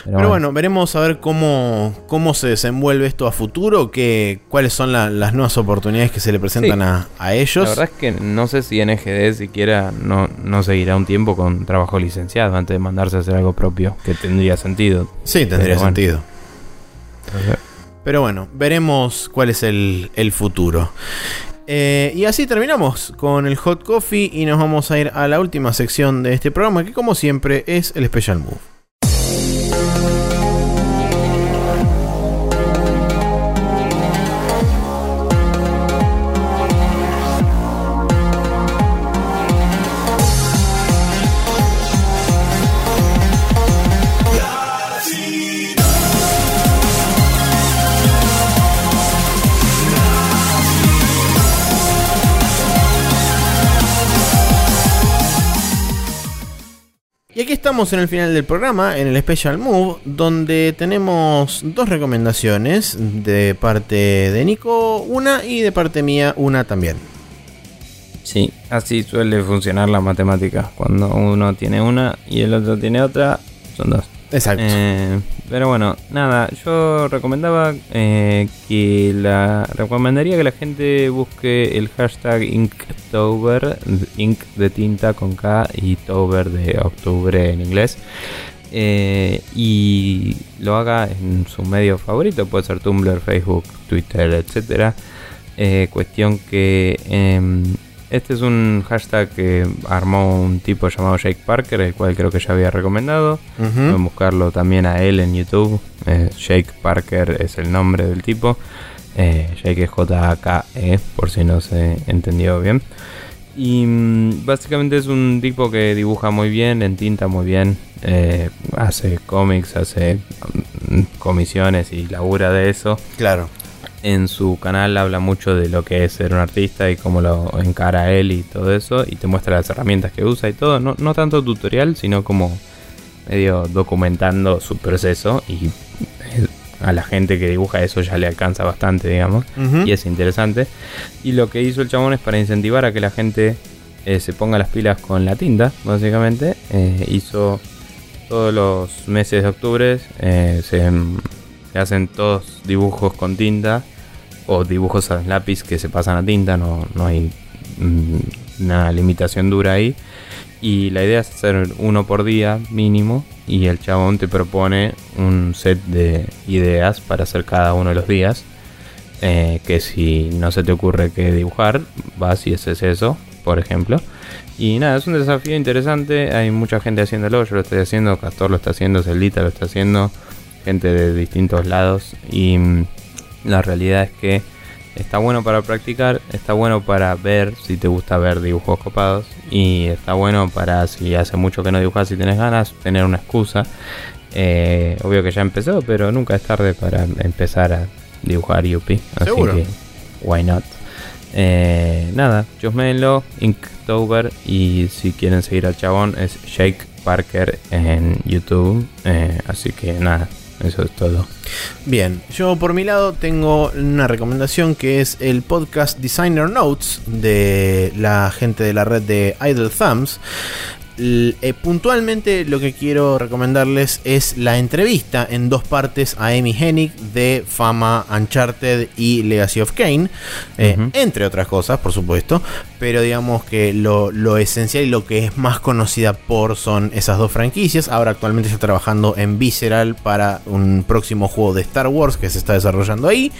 Pero, bueno. veremos a ver cómo, cómo se desenvuelve esto a futuro, que, cuáles son las nuevas oportunidades que se le presentan a, ellos. La verdad es que no sé si NGD siquiera no, no seguirá un tiempo con trabajo licenciado antes de mandarse a hacer algo propio, que tendría sentido. Sí, tendría sentido. Pero bueno, veremos cuál es el, futuro. Eh, y así terminamos con el hot coffee y nos vamos a ir a la última sección de este programa que como siempre es el Special Move. Estamos en el final del programa, en el Special Move, donde tenemos dos recomendaciones de parte de Nico, una y de parte mía, una también. Sí, así suele funcionar la matemática. Cuando uno tiene una y el otro tiene otra, son dos. Exacto. Eh, pero bueno, nada, yo recomendaba eh, que la recomendaría que la gente busque el hashtag Inktober, Ink de tinta con K y Tober de octubre en inglés. Eh, y lo haga en su medio favorito, puede ser Tumblr, Facebook, Twitter, etc. cuestión que em, este es un hashtag que armó un tipo llamado Jake Parker, el cual creo que ya había recomendado. Pueden buscarlo también a él en YouTube. Eh, Jake Parker es el nombre del tipo. Eh, Jake es J-A-K-E, por si no se entendió bien. Y mm, básicamente es un tipo que dibuja muy bien, en tinta muy bien. Eh, hace cómics, hace comisiones y labura de eso. Claro. En su canal habla mucho de lo que es ser un artista y cómo lo encara él y todo eso. Y te muestra las herramientas que usa y todo. No, no tanto tutorial, sino como medio documentando su proceso. Y eh, a la gente que dibuja eso ya le alcanza bastante, digamos. Y es interesante. Y lo que hizo el chabón es para incentivar a que la gente eh, se ponga las pilas con la tinta, básicamente. Eh, hizo todos los meses de octubre, eh, se, se hacen todos dibujos con tinta o dibujos a lápiz que se pasan a tinta, no, no hay mm, una limitación dura ahí. Y la idea es hacer uno por día mínimo y el chabón te propone un set de ideas para hacer cada uno de los días. Eh, que si no se te ocurre qué dibujar, vas y haces eso, por ejemplo. Y nada, es un desafío interesante. Hay mucha gente haciéndolo. Yo lo estoy haciendo, Castor lo está haciendo, Celdita lo está haciendo, gente de distintos lados. Y mm, la realidad es que está bueno para practicar, está bueno para ver si te gusta ver dibujos copados. Y está bueno para si hace mucho que no dibujas y tienes ganas, tener una excusa. Eh, obvio que ya empezó, pero nunca es tarde para empezar a dibujar Yuppie. Así Seguro. que, why not? Eh, nada, chusmenlo, Inktober. Y si quieren seguir al chabón, es Jake Parker en YouTube. Eh, así que nada, eso es todo. Bien, yo por mi lado tengo una recomendación que es el podcast Designer Notes de la gente de la red de Idle Thumbs. Eh, puntualmente lo que quiero recomendarles es la entrevista en dos partes a Amy Hennig de Fama Uncharted y Legacy of Kane, eh, entre otras cosas, por supuesto, pero digamos que lo, lo esencial y lo que es más conocida por son esas dos franquicias. Ahora actualmente está trabajando en Visceral para un próximo juego de Star Wars que se está desarrollando ahí.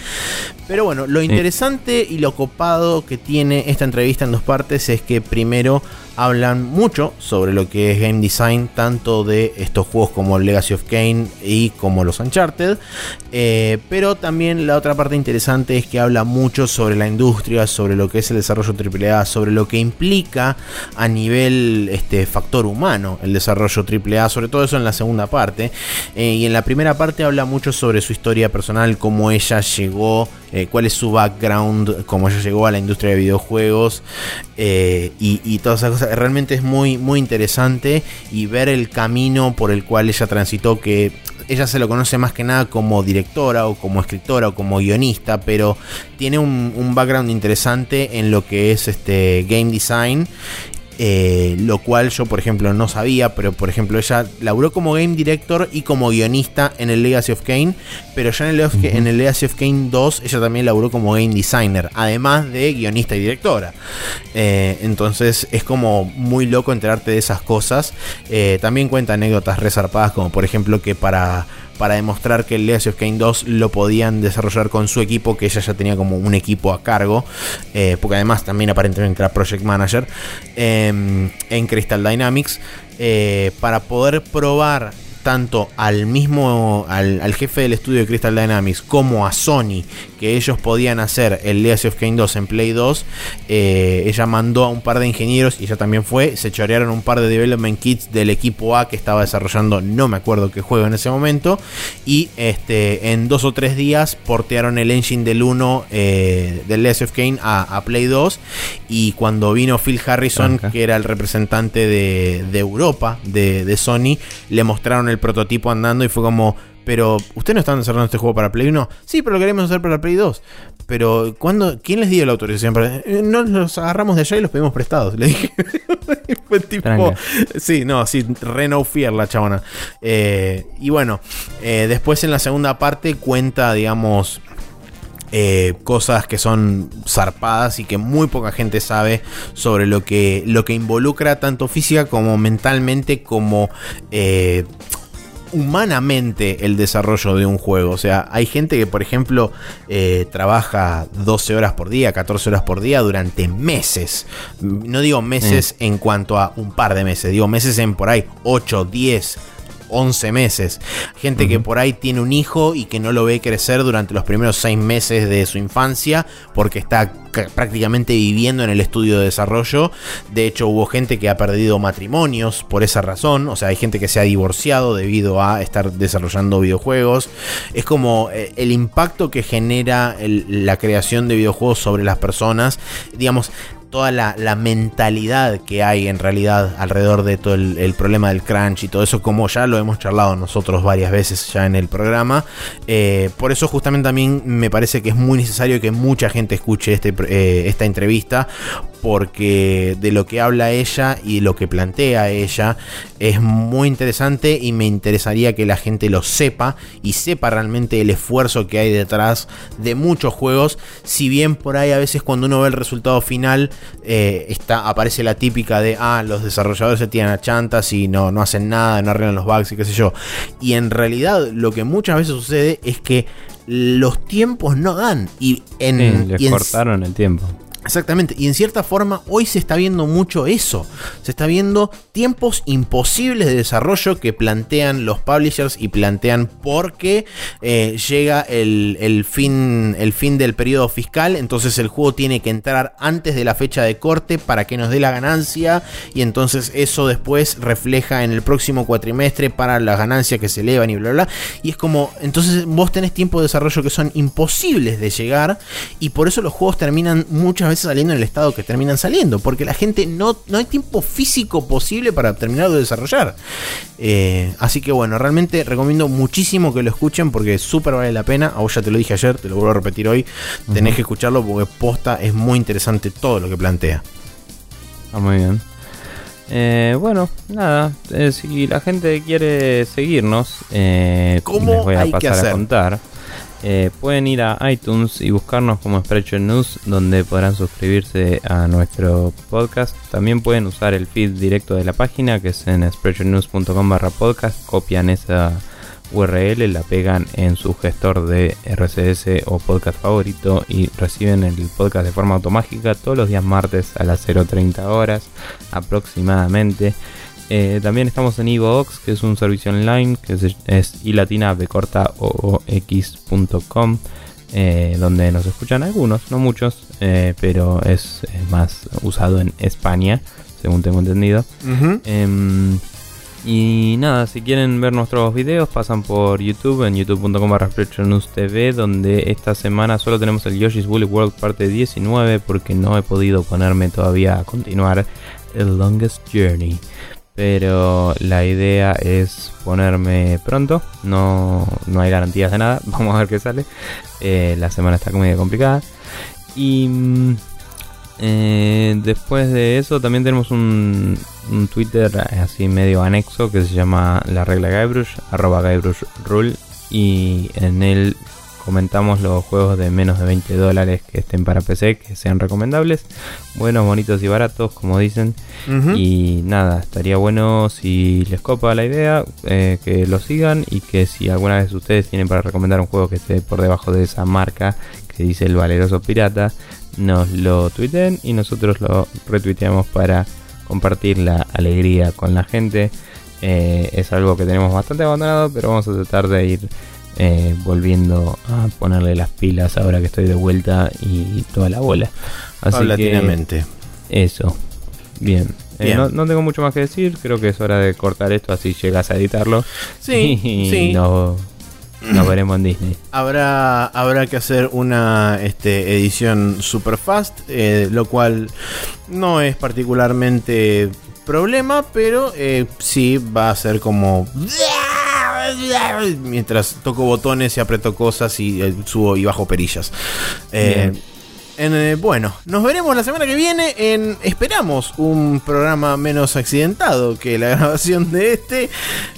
Pero bueno, lo interesante y lo copado que tiene esta entrevista en dos partes es que primero hablan mucho sobre lo que es game design, tanto de estos juegos como Legacy of Kane y como los Uncharted. Eh, pero también la otra parte interesante es que habla mucho sobre la industria, sobre lo que es el desarrollo AAA, sobre lo que implica a nivel este, factor humano el desarrollo AAA, sobre todo eso en la segunda parte. Eh, y en la primera parte habla mucho sobre su historia personal, cómo ella llegó, eh, cuál es su background, cómo ella llegó a la industria de videojuegos y, y todas esas cosas. Realmente es muy, muy interesante y ver el camino por el cual ella transitó, que ella se lo conoce más que nada como directora o como escritora o como guionista, pero tiene un, un background interesante en lo que es este game design. Eh, lo cual yo por ejemplo no sabía, pero por ejemplo ella laburó como game director y como guionista en el Legacy of Kane, pero ya en el, Legacy- en el Legacy of Kane 2 ella también laburó como game designer, además de guionista y directora. Eh, entonces es como muy loco enterarte de esas cosas. Eh, también cuenta anécdotas resarpadas, como por ejemplo que para, para demostrar que el Legacy of Kane 2 lo podían desarrollar con su equipo, que ella ya tenía como un equipo a cargo, eh, porque además también aparentemente era Project Manager eh, en Crystal Dynamics, eh, para poder probar tanto al mismo, al, al jefe del estudio de Crystal Dynamics como a Sony, que ellos podían hacer el Legacy of Kane 2 en Play 2, eh, ella mandó a un par de ingenieros y ella también fue, se chorearon un par de development kits del equipo A que estaba desarrollando, no me acuerdo qué juego en ese momento, y este, en dos o tres días portearon el engine del 1 eh, del Legacy of Kane a, a Play 2, y cuando vino Phil Harrison, Tranca. que era el representante de, de Europa, de, de Sony, le mostraron el prototipo andando y fue como, pero ¿ustedes no están desarrollando este juego para Play 1? Sí, pero lo queremos hacer para Play 2. Pero ¿cuándo, ¿quién les dio la autorización? Para... "Eh, No los agarramos de allá y los pedimos prestados. Le dije. Fue tipo. Tranca. Sí, no, sí, re no fear la chabona. Eh, y bueno, eh, después en la segunda parte cuenta, digamos, eh, cosas que son zarpadas y que muy poca gente sabe sobre lo que, lo que involucra tanto física como mentalmente como eh, humanamente el desarrollo de un juego. O sea, hay gente que, por ejemplo, eh, trabaja 12 horas por día, 14 horas por día durante meses. No digo meses en cuanto a un par de meses, digo meses en por ahí 8, 10, 11 meses. Gente que por ahí tiene un hijo y que no lo ve crecer durante los primeros 6 meses de su infancia porque está prácticamente viviendo en el estudio de desarrollo. De hecho, hubo gente que ha perdido matrimonios por esa razón. O sea, hay gente que se ha divorciado debido a estar desarrollando videojuegos. Es como eh, el impacto que genera la creación de videojuegos sobre las personas. Digamos, toda la, mentalidad que hay en realidad alrededor de todo el, problema del crunch y todo eso, como ya lo hemos charlado nosotros varias veces ya en el programa. Eh, por eso justamente también me parece que es muy necesario que mucha gente escuche este, eh, esta entrevista, porque de lo que habla ella y lo que plantea ella es muy interesante y me interesaría que la gente lo sepa y sepa realmente el esfuerzo que hay detrás de muchos juegos, si bien por ahí a veces cuando uno ve el resultado final eh, está, aparece la típica de, ah, los desarrolladores se tiran a chantas y no, no hacen nada, no arreglan los bugs y qué sé yo. Y en realidad lo que muchas veces sucede es que los tiempos no dan. Y en. les cortaron el tiempo. Exactamente, y en cierta forma hoy se está viendo mucho eso. Se está viendo tiempos imposibles de desarrollo que plantean los publishers y plantean porque eh, llega el, fin, el fin del periodo fiscal, entonces el juego tiene que entrar antes de la fecha de corte para que nos dé la ganancia y entonces eso después refleja en el próximo cuatrimestre para las ganancias que se elevan y bla bla. Y es como, entonces vos tenés tiempos de desarrollo que son imposibles de llegar y por eso los juegos terminan muchas veces saliendo en el estado que terminan saliendo, porque la gente no, no hay tiempo físico posible para terminar de desarrollar. Eh, así que bueno, realmente recomiendo muchísimo que lo escuchen porque súper vale la pena. A vos ya te lo dije ayer, te lo vuelvo a repetir hoy. Tenés que escucharlo porque posta es muy interesante todo lo que plantea. Ah, muy bien. Eh, bueno, nada, eh, si la gente quiere seguirnos, ¿cómo les voy a pasar a contar. Eh, pueden ir a iTunes y buscarnos como Sprecher News, donde podrán suscribirse a nuestro podcast. También pueden usar el feed directo de la página, que es en sprechernews.com barra podcast. Copian esa URL, la pegan en su gestor de RCS o podcast favorito y reciben el podcast de forma automática todos los días martes a las 0.30 horas aproximadamente. Eh, también estamos en Evox, que es un servicio online, que es, es ilatina corta x.com, eh, donde nos escuchan algunos, no muchos, eh, pero es, más usado en España, según tengo entendido. Y nada, si quieren ver nuestros videos, pasan por YouTube, en youtube.com barra TV, donde esta semana solo tenemos el Yoshi's Woolly World parte 19, porque no he podido ponerme todavía a continuar el Longest Journey. Pero la idea es ponerme pronto, no, no hay garantías de nada, vamos a ver qué sale. Eh, la semana está medio complicada. Y mm, eh, después de eso también tenemos un, Twitter así medio anexo que se llama la regla Guybrush, arroba Guybrush Rule y en él comentamos los juegos de menos de 20 dólares que estén para PC, que sean recomendables, buenos, bonitos y baratos, como dicen. Y nada, estaría bueno si les copa la idea, eh, que lo sigan y que si alguna vez ustedes tienen para recomendar un juego que esté por debajo de esa marca que dice el valeroso pirata, nos lo tuiten y nosotros lo retuiteamos para compartir la alegría con la gente. Eh, es algo que tenemos bastante abandonado, pero vamos a tratar de ir eh, volviendo a ponerle las pilas ahora que estoy de vuelta y toda la bola. Así que eso. Bien. Eh, no, tengo mucho más que decir. Creo que es hora de cortar esto así llegas a editarlo. Sí, y sí. Nos, veremos en Disney. Habrá, habrá que hacer una este, edición super fast, eh, lo cual no es particularmente problema, pero sí va a ser como mientras toco botones y aprieto cosas y eh, subo y bajo perillas. Eh, eh, bueno, nos veremos la semana que viene en, esperamos, un programa menos accidentado que la grabación de este.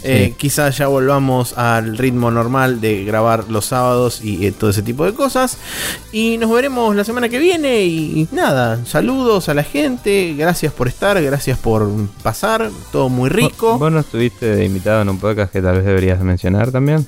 Eh, quizás ya volvamos al ritmo normal de grabar los sábados y eh, todo ese tipo de cosas. Y nos veremos la semana que viene y, nada, saludos a la gente, gracias por estar, gracias por pasar, todo muy rico. ¿Vos no estuviste invitado en un podcast que tal vez deberías mencionar también?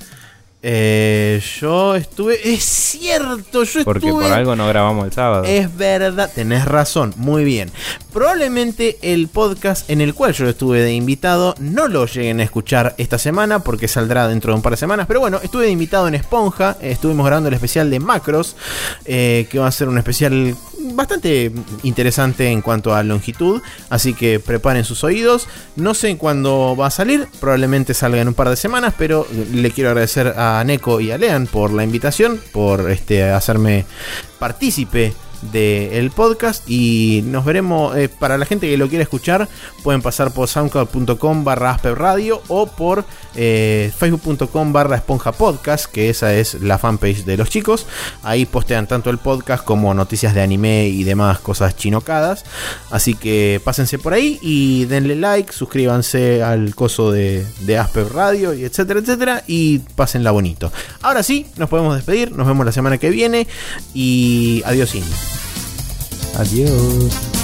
Eh, yo estuve. Es cierto, yo Porque estuve. por algo no grabamos el sábado. Es verdad, tenés razón, muy bien. Probablemente el podcast en el cual yo estuve de invitado no lo lleguen a escuchar esta semana porque saldrá dentro de un par de semanas. Pero bueno, estuve de invitado en Esponja, eh, estuvimos grabando el especial de Macros, eh, que va a ser un especial bastante interesante en cuanto a longitud. Así que preparen sus oídos. No sé cuándo va a salir, probablemente salga en un par de semanas, pero le quiero agradecer a Neko y a Lean por la invitación, por este, hacerme partícipe del podcast y nos veremos eh, para la gente que lo quiera escuchar pueden pasar por soundcloud.com barra radio o por eh, facebook.com barra esponja podcast que esa es la fanpage de los chicos. Ahí postean tanto el podcast como noticias de anime y demás cosas chinocadas. Así que pásense por ahí y denle like suscríbanse al coso de, de Asper Radio y etcétera etcétera y pásenla bonito. Ahora sí nos podemos despedir nos vemos la semana que viene y adiós. Adiós.